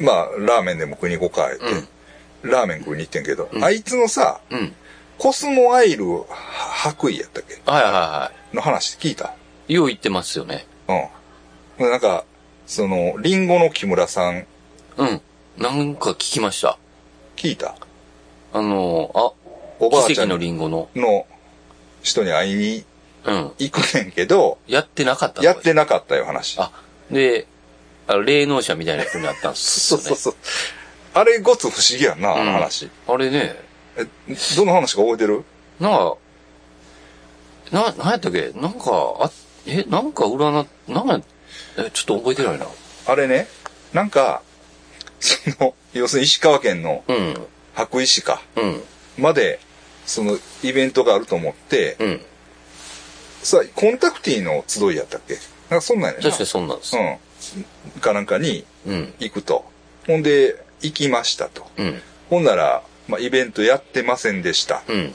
まあ、ラーメンでも食いに行こうか、って、ラーメン食いに行ってんけど、うんあいつのさ、うん。コスモアイルは白衣やったっけ？はいはいはの話聞いた？い。よう言ってますよね。うん。なんか、その、リンゴの木村さん、うん。なんか聞きました。聞いた？あの、あ、おばあちゃんのリンゴの。の人に会いにうん。行くねんけど、やってなかったの？やってなかったよ、話。あ、で、あ霊能者みたいな人に会ったんですよね。そうそうそう。あれごつ不思議やんな、あの話。あれね、え、どの話か覚えてる？なんか、な、なんやったっけ？なんか、あ、え、なんか占っ、なんか、え、ちょっと覚えてないな。あれね、なんか、その、要するに石川県のうん。白石か、うん。まで、そのイベントがあると思って、うん。さ、コンタクティの集いやったっけ？なんかそんなんやね確かにそうなんです。うん。かなんかにうん。行くと。ほんで、行きましたと。うん。ほんなら、まあ、イベントやってませんでした。うん。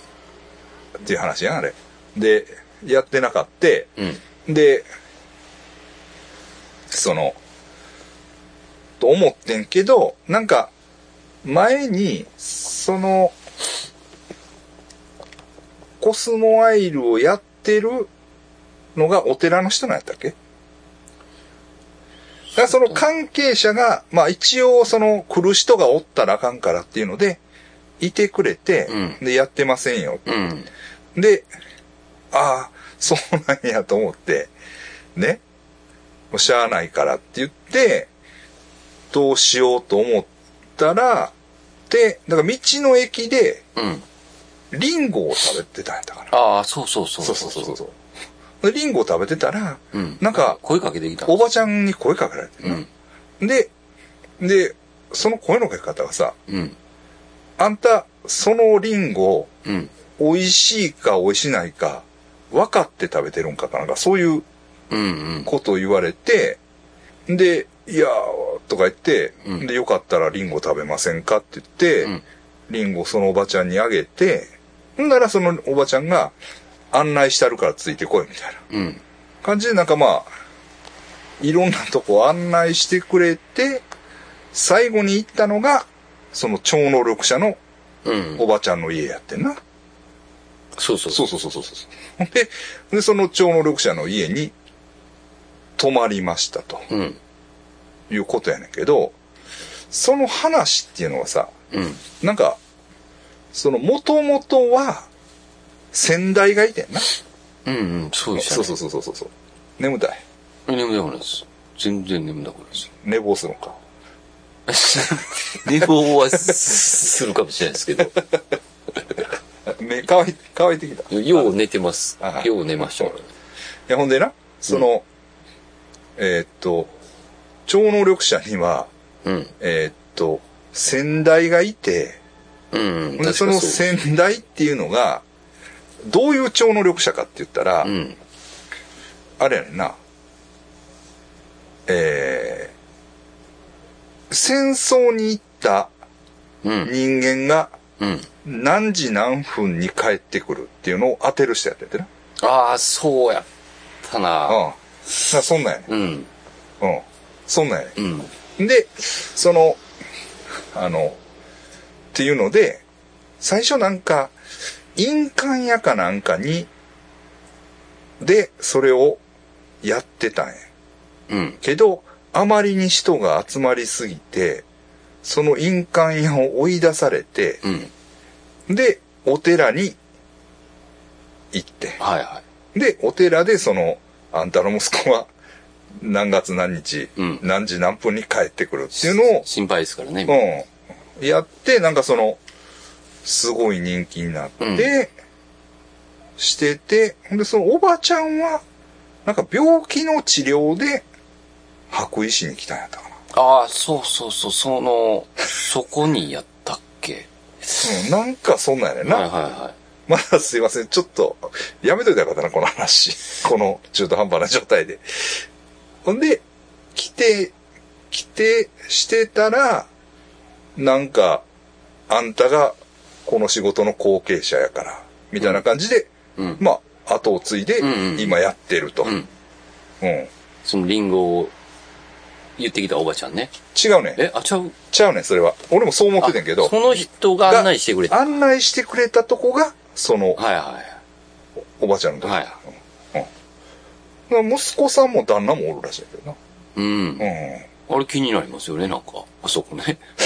っていう話やん、あれ。で、やってなかった。うん。で、その、と思ってんけど、なんか、前に、その、コスモアイルをやってるのがお寺の人なんやったっけ？だからその関係者が、まあ一応その来る人がおったらあかんからっていうので、いてくれて、うんで、やってませんよ。うん。で、ああ、そうなんやと思って、ね。もうしゃあないからって言って、どうしようと思ったら、で、だから道の駅で、うん。リンゴを食べてたんやったかな。ああ、そうそうそうそうそうそうそう。でリンゴを食べてたら、うん。なんか、声かけてきた。おばちゃんに声かけられてうる、ん。で、で、その声のかけ方がさ、うん。あんた、そのリンゴ、うん。美味しいか美味しないか、分かって食べてるんかかなんか、そういううん。うん。ことを言われて、で、いやー、とか言って、うんで、よかったらリンゴ食べませんかって言って、うんリンゴそのおばちゃんにあげて、ほんならそのおばちゃんが案内してあるからついてこいみたいなうん。感じでなんかまあ、いろんなとこ案内してくれて、最後に行ったのが、その超能力者のうん。おばちゃんの家やってんな。そうそうそうそうそうそうそう。で、で、その超能力者の家に泊まりましたとうん。いうことやねんけど、その話っていうのはさ、うん。なんか、その元々は先代がいてんな。うん。うん。そうでしたね。そうそうそうそうそうそう。眠たい。眠たくないです。全然眠たくないです。寝坊するのか。寝坊はするかもしれないですけど、目乾い、乾いてきた。いよう寝てますあ。よう寝ましたからね。や、ほんでな、その、えーっと、超能力者には、うん。えーっと、先代がいて、うん。でその先代っていうのが、どういう超能力者かって言ったら、うん。あれやねんな、えー、戦争に行ったうん。人間がうん。何時何分に帰ってくるっていうのを当てる人やっててな。ああ、そうやったうん。な。そんなんやねうん。ん。うん。そんなんやねうん。ん。で、その、あの、っていうので、最初なんか、印鑑屋かなんかに、で、それをやってたんや。うん。けど、あまりに人が集まりすぎて、その印鑑屋を追い出されて、うん。で、お寺に行って、はいはで、お寺でその、あんたの息子は何月何日、うん何時何分に帰ってくるっていうのをい。、心配ですからね。うん、やって、なんかその、すごい人気になって、うんしてて、ほんで、そのおばちゃんは、なんか病気の治療で、白衣市に来たんやったかな。ああ、そうそうそう、その、そこにやったっけ？うん、なんかそんなんやねんな。はいはいはまだすいません。ちょっと、やめといたらよかったな、この話。この中途半端な状態で。ほんで、来て、来て、してたら、なんか、あんたがこの仕事の後継者やから、みたいな感じで、うん。まあ、後を継いで今やってると。うん。うん。そのリンゴを言ってきたおばちゃんね。違うね。え、あ、ちゃう？ちゃうねん、それは。俺もそう思っててんけどあ、その人が案内してくれた。はい案内してくれたとこが、その、はおばちゃんのとこ。はいうん。うん息子さんも旦那もおるらしいけどい。うん。な。うん。あれ気になりますよね、なんか。あそこね。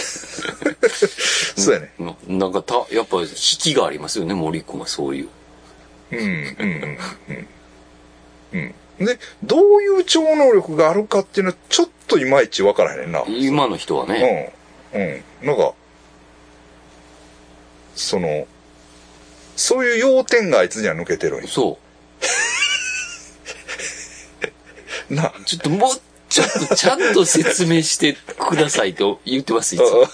そうやね。ななんかた、やっぱ引きがありますよね、森君はそういう。うん、うん、うん。うん。うん。で、どういう超能力があるかっていうのは、ちょっといまいちわからへんな。今の人はね。うん。うん。なんか、その、そういう要点があいつには抜けてるんよそ な。う。ちょっともう、ちょっとちゃんと説明してくださいと言ってます、いつも。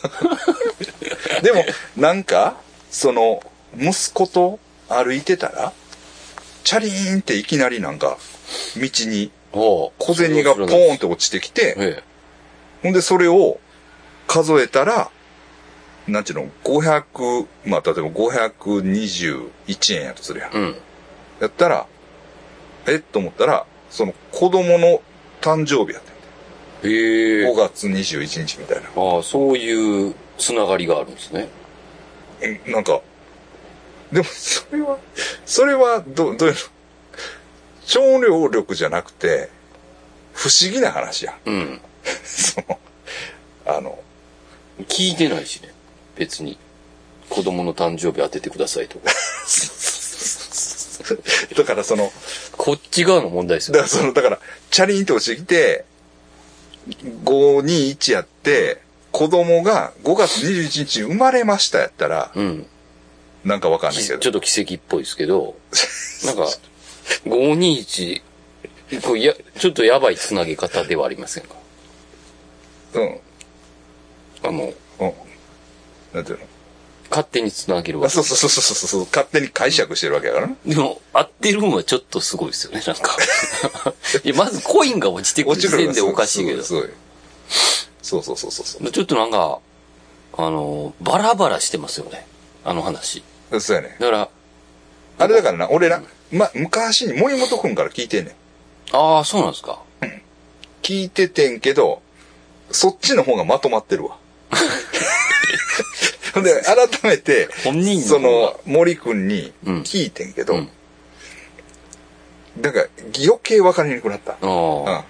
でも、なんか、その、息子と歩いてたら、チャリーンっていきなりなんか、道にお小銭がポーンって落ちてきて、えほんでそれを数えたら、なんていうの、500、まあ、例えば521円やとするやん。え。うん。やったら、えっ？と思ったら、その子供の誕生日やってんへえ5。月21日みたいな。ああ、そういうつながりがあるんですね。うんなんか、でもそれは、それはど、どういうの？超能力じゃなくて、不思議な話やん。うん。その、あの、聞いてないしね。別に。子供の誕生日当ててくださいとか。だからその、こっち側の問題ですよだから。その、だから、チャリンと落ちてきて、521やって、子供が5月21日生まれましたやったら、うん。なんかわかんないきけど。ちょっと奇跡っぽいですけど、なんか、521、これや、ちょっとやばいつなげ方ではありませんか？うん。あの、うん。なんていうの？勝手につなげるわけ。あそうそうそうそうそう、勝手に解釈してるわけやからね。でも、合ってるのはちょっとすごいですよね、なんか。いや、まずコインが落ちてくる時点でおかしいけど。すごい。そうそうそうそうそう。ちょっとなんか、あの、バラバラしてますよね。あの話。そうやね。だから、あれだからな、俺ら、ま、昔に森本くんから聞いてんねん。ああ、そうなんですか。聞いててんけど、そっちの方がまとまってるわ。ほんで、改めて、本人のその、森くんにうん聞いてんけど、うんだから余計分かりにくくなった。ああ。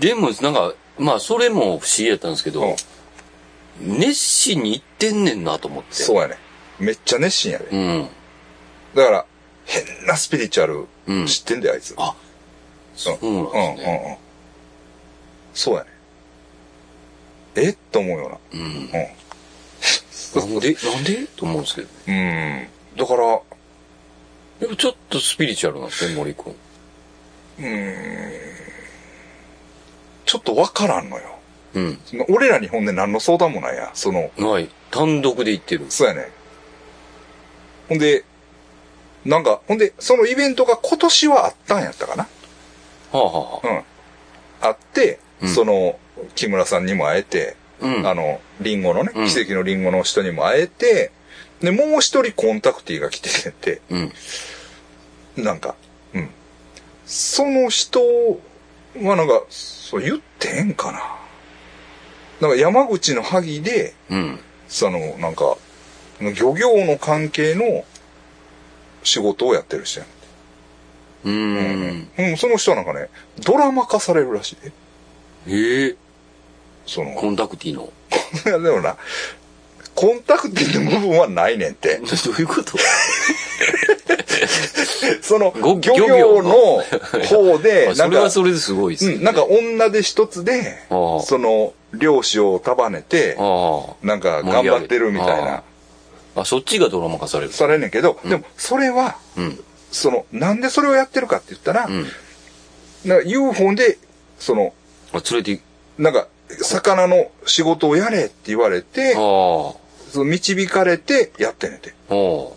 でも、なんか、まあ、それも不思議だったんですけうん。ど、熱心に言ってんねんなと思って。そうやね。めっちゃ熱心やで。うん。だから、変なスピリチュアルうん知ってんだよ、あいつ。あ、そうなんうん、うん、ですね。うん。そうやね。え？と思うようん。うなんで、なんで？と思うんですけど。な。うん。うん。だから、やっぱちょっとスピリチュアルなんですね、森くん。ちょっとわからんのよ。うん。俺らにほんで何の相談もないや。その、はい。単独で言ってる。そうやね。ほんで、なんか、ほんで、そのイベントが今年はあったんやったかな。はあ、はあはうん。あって、うんその、木村さんにも会えて、あ、うん。あの、リンゴのね、うん奇跡のリンゴの人にも会えて、で、もう一人コンタクティが来てて、うん。なんか、うん。その人はなんか、そう言ってへんかな。なんか山口の萩で、うん。その、なんか、漁業の関係の仕事をやってる人やうーん。うん、その人はなんかね、ドラマ化されるらしいで。ええその、コンタクティの。い やでもな、コンタクティの部分はないねんって。どういうこと？その、ご漁業の方で、あなんかそれは、それですごいですね。うん、なんか女手一つで、その、漁師を束ねて、あなんか頑張ってるみたいな、あ。あ、そっちがドラマ化される？されんねんけど、でも、それは、うん。その、なんでそれをやってるかって言ったら、うん。なんか UFO で、その、あ、連れて、なんか、魚の仕事をやれって言われて。その導かれてやってんねんて。おう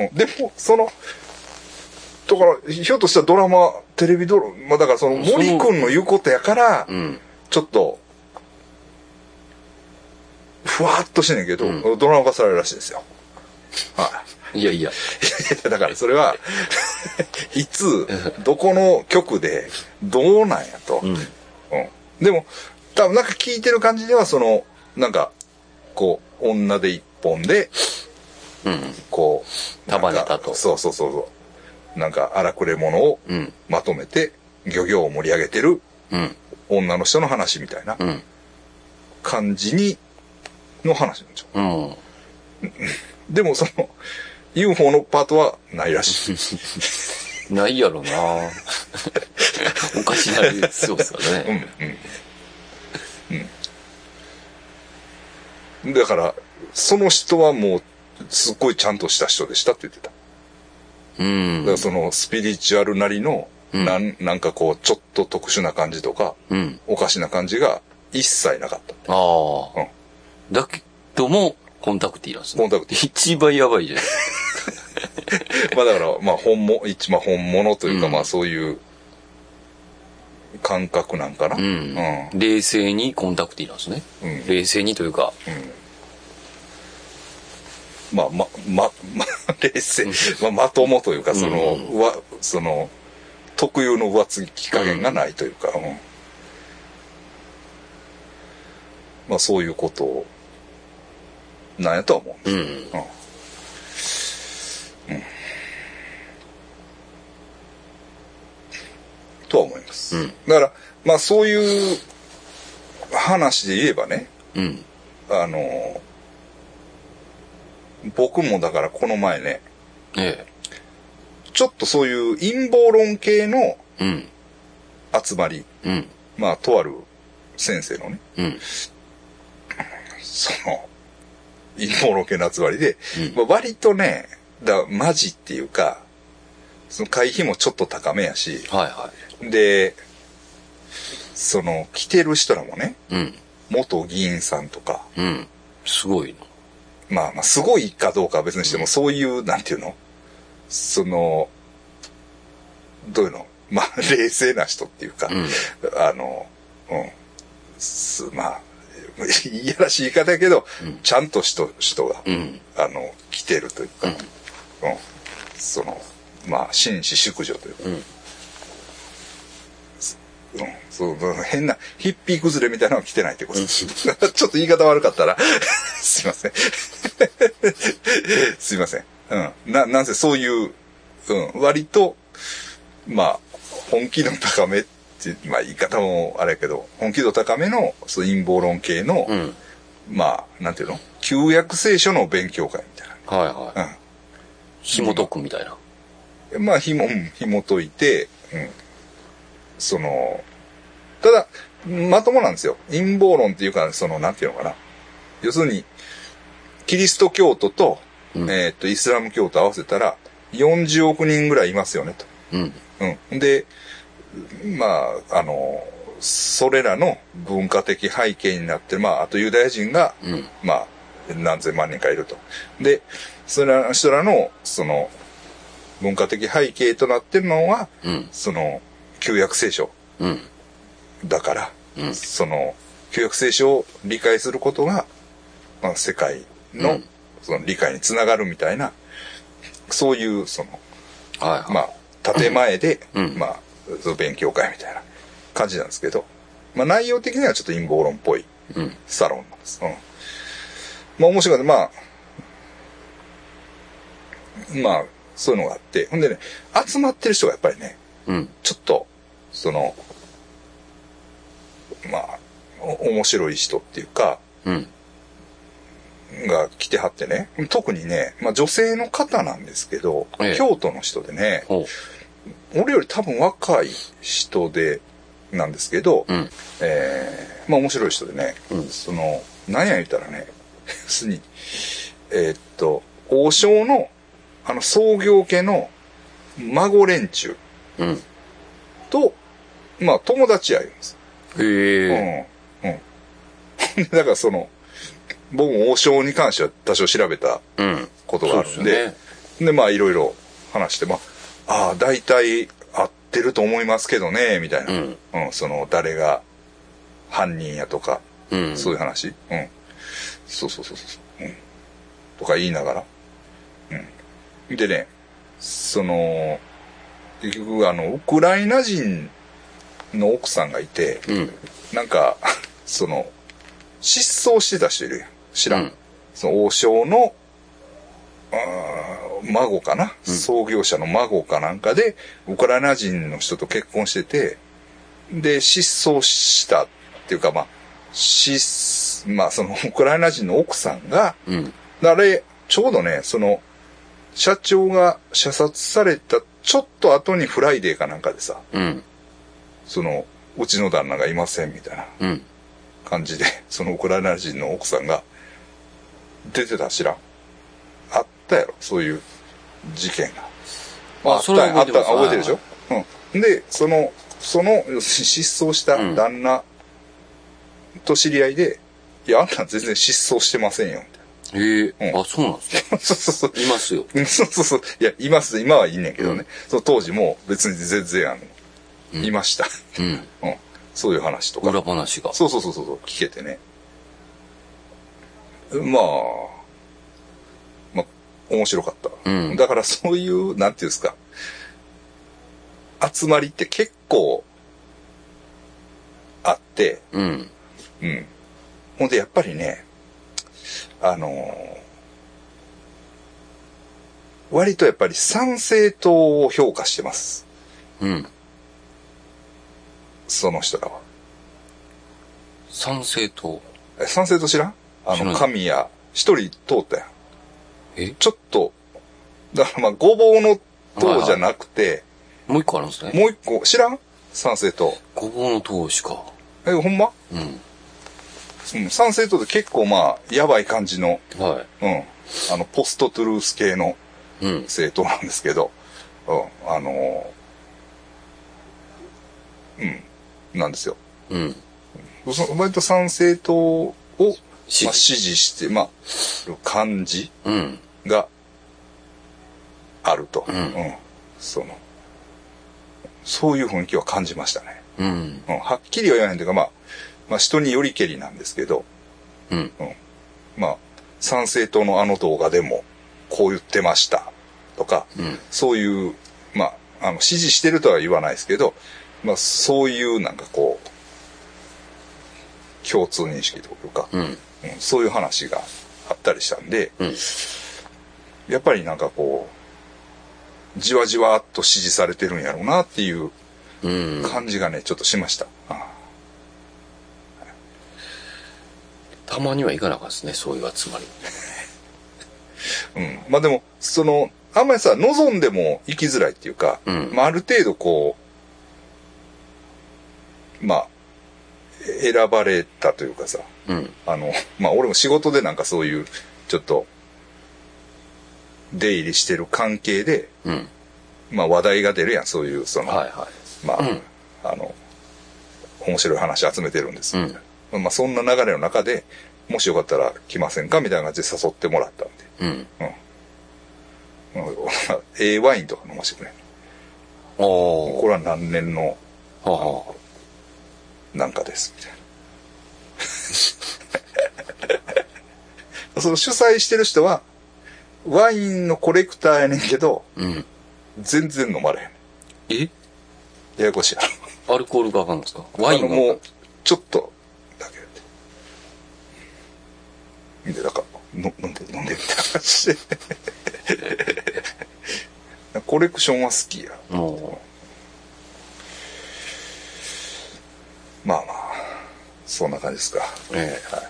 うん、でも、その、だから、ひょっとしたらドラマ、テレビドラマ、だからその森くんの言うことやから、うん。ちょっと、ふわっとしてんねんけど、うドラマ化されるらしいですよ。はいやいや。い。だからそれは、いつ、どこの局で、どうなんやと。うん。うん。でも、多分なんか聞いてる感じでは、その、なんか、こう、女で一本で、うん。こう、束ねたとそうそうそうそう。なんか荒くれ者をうん。まとめて漁業を盛り上げてるうん。女の人の話みたいなうん。感じに、の話なんですよ。うん。でもその、UFO のパートはないらしい。ないやろなおかしなりそうっすかうんね。うん。うん。だから、その人はもう、すっごいちゃんとした人でしたって言ってた。うんだから。そのスピリチュアルなりの、うんなん、なんかこう、ちょっと特殊な感じとか、うん。おかしな感じが一切なかった。ああ。うんだけども、コンタクティなんですね。コンタクテ一番やばいじゃん。まあだから、まあ本物、一番本物というか、うん。まあそういう感覚なんかな。ううん。ん。冷静にコンタクティなんですね。うん。冷静にというか、まあま、ま、ま、冷静、まあまともというか、その、うん。うわ、その、特有の上つき加減がないというか、うん。まあそういうことを、なんやとは思ううん。うんとは思います。うんだから、まあそういう話で言えばね、うん。あの、僕もだからこの前ね、えちょっとそういう陰謀論系のえ。うん。集まり、うん。まあとある先生のね、うん。その、陰謀論系の集まりで、うんまあ、割とね、だマジっていうか、その会費もちょっと高めやし、はいはで、その、来てる人らもね、い。うん。元議員さんとか、うん。すごいの。まあまあ、すごいかどうかは別にしても、そういう、なんていうの？その、どういうの？まあ、冷静な人っていうか、うん。あの、うん。すまあ、いやらしい言い方やけど、うんちゃんと人、人が、うん。あの、来てるというか、うんうん。その、まあ、紳士淑女というか、うん。うん。そう、変な、ヒッピー崩れみたいなのは来てないってことです。ちょっと言い方悪かったら、すいません。すいません。うん。な、なんせそういう、うん、割と、まあ、本気度高めって、まあ言い方もあれやけど、本気度高めの、そう陰謀論系の、うん。まあ、なんていうの？旧約聖書の勉強会みたいはいはい。な。紐解くみたいな。うん。まあ、ひも、うん紐解いて、うん。その、ただ、まともなんですよ。陰謀論っていうか、その、なんていうのかな。要するに、キリスト教徒と、うんえーっと、イスラム教徒合わせたら、40億人ぐらいいますよね、と。うん。うん。で、まあ、あの、それらの文化的背景になってる、まあ、あとユダヤ人が、うん。まあ、何千万人かいると。で、それらの人らの、その、文化的背景となってるのは、うん。その、旧約聖書うん。だから、うんその、旧約聖書を理解することが、まあ、世界の、うんその理解につながるみたいな、そういう、その、はいはい。まあ、建前で、うんまあ、その勉強会みたいな感じなんですけど、まあ内容的にはちょっと陰謀論っぽいうん。サロンなんです。うん。まあ面白かった。まあ、まあ、そういうのがあって。ほんでね、集まってる人がやっぱりね、うん。ちょっと、その、まあ、お面白い人っていうか、うん。が来てはってね、特にね、まあ女性の方なんですけど、ええ京都の人でね、ほ俺より多分若い人で、なんですけど、う。うん。えーまあ面白い人でね、うんその、何や言ったらね、要 するに、えーっと、王将の、あの創業家の孫連中うん。と、まあ友達や言うんです。へえ。うん。うん。だからその、僕も王将に関しては多少調べたうん。ことがあるんそうで、すよで、まあいろいろ話して、まあ、ああ、大体合ってると思いますけどね、みたいな。うんその、誰が犯人やとか、うん。そういう話うん。そうそうそうそう。うん。とか言いながら。うん。でね、その、結局あの、ウクライナ人の奥さんがいて、うん。なんか、その、失踪してた人いるやん。知らん。うんその王将の、孫かな、創業者の孫かなんかで、ウクライナ人の人と結婚してて、で、失踪したっていうか、まあ、失、まあ、その、ウクライナ人の奥さんが、うん。あれ、ちょうどね、その、社長が射殺されたちょっと後にフライデーかなんかでさ、うん。その、うちの旦那がいませんみたいなうん。感じで、そのウクライナ人の奥さんが出てた知らん？あったやろ、そういう事件が。ますあった、あ覚えてるでしょ？うん。で、その、その、失踪した旦那と知り合いで、いや、あんた全然失踪してませんよ、みたいへえ、うんあ、そうなんですね。な。そうそうそう。いますよ。うんそうそうそう。いや、います、今はいいねんけどね。その当時も別に全然、あの、いました。うん。うん。そういう話とか。裏話が。そうそうそうそう、聞けてね。まあ、まあ、面白かった。うんだからそういう、なんていうんですか、集まりって結構あって、うん。うん。ほんでやっぱりね、あのー割とやっぱり参政党を評価してます。うん。その人らは。参政党。え参政党知らん？あの、神谷、一人通ったやん。え？ちょっと、だからまあ、ごぼうの党じゃなくて、もう一個あるんですね。もう一個、知らん？参政党。ごぼうの党しか。え、ほんま？うん。うん、党って結構まあ、やばい感じの、はうん、あの、ポストトゥルース系のい。うん。政党なんですけど、うん、あのーうん、なんですよ。うん。そ割と参政党を、まあ、支持支持して、まあ、感じ？うん。があると。うんその、そういう雰囲気は感じましたね。うん。うん、はっきりは言わないというか、まあ、まあ、人によりけりなんですけど、うん。まあ、参政党のあの動画でも、こう言ってました。とか、うん。そういう、まあ、あの、支持してるとは言わないですけど、まあ、そういうなんかこう、共通認識というか、うん。うんそういう話があったりしたんで、うん。やっぱりなんかこう、じわじわっと支持されてるんやろうなっていううん。感じがね、ちょっとしました。あたまには行かなあかんですね、そういう集まり。うん。まあでも、その、あんまりさ、望んでも行きづらいっていうか、うんまあある程度こう、まあ、選ばれたというかさ、うん。あの、まあ俺も仕事でなんかそういう、ちょっと、出入りしてる関係で、うん。まあ話題が出るやん、そういう、その、はいはい。まあ、うんあの、面白い話集めてるんです、うんまあそんな流れの中で、もしよかったら来ませんかみたいな感じで誘ってもらったんで。うん。うん。うん ええワインとか飲ませてくれ。おー。これは何年のはあはなんかです、みたいな。その主催してる人は、ワインのコレクターやねんけど、あ。うん。全然飲まれへん。え？ややこしいやろ。アルコールがあかんんですか？ワインがあの？もう、ちょっと、だけやって。で、だから、の飲んで、飲んでみたいな感じで。コレクションは好きや。もまあまあ、そんな感じですか。う、ええはい。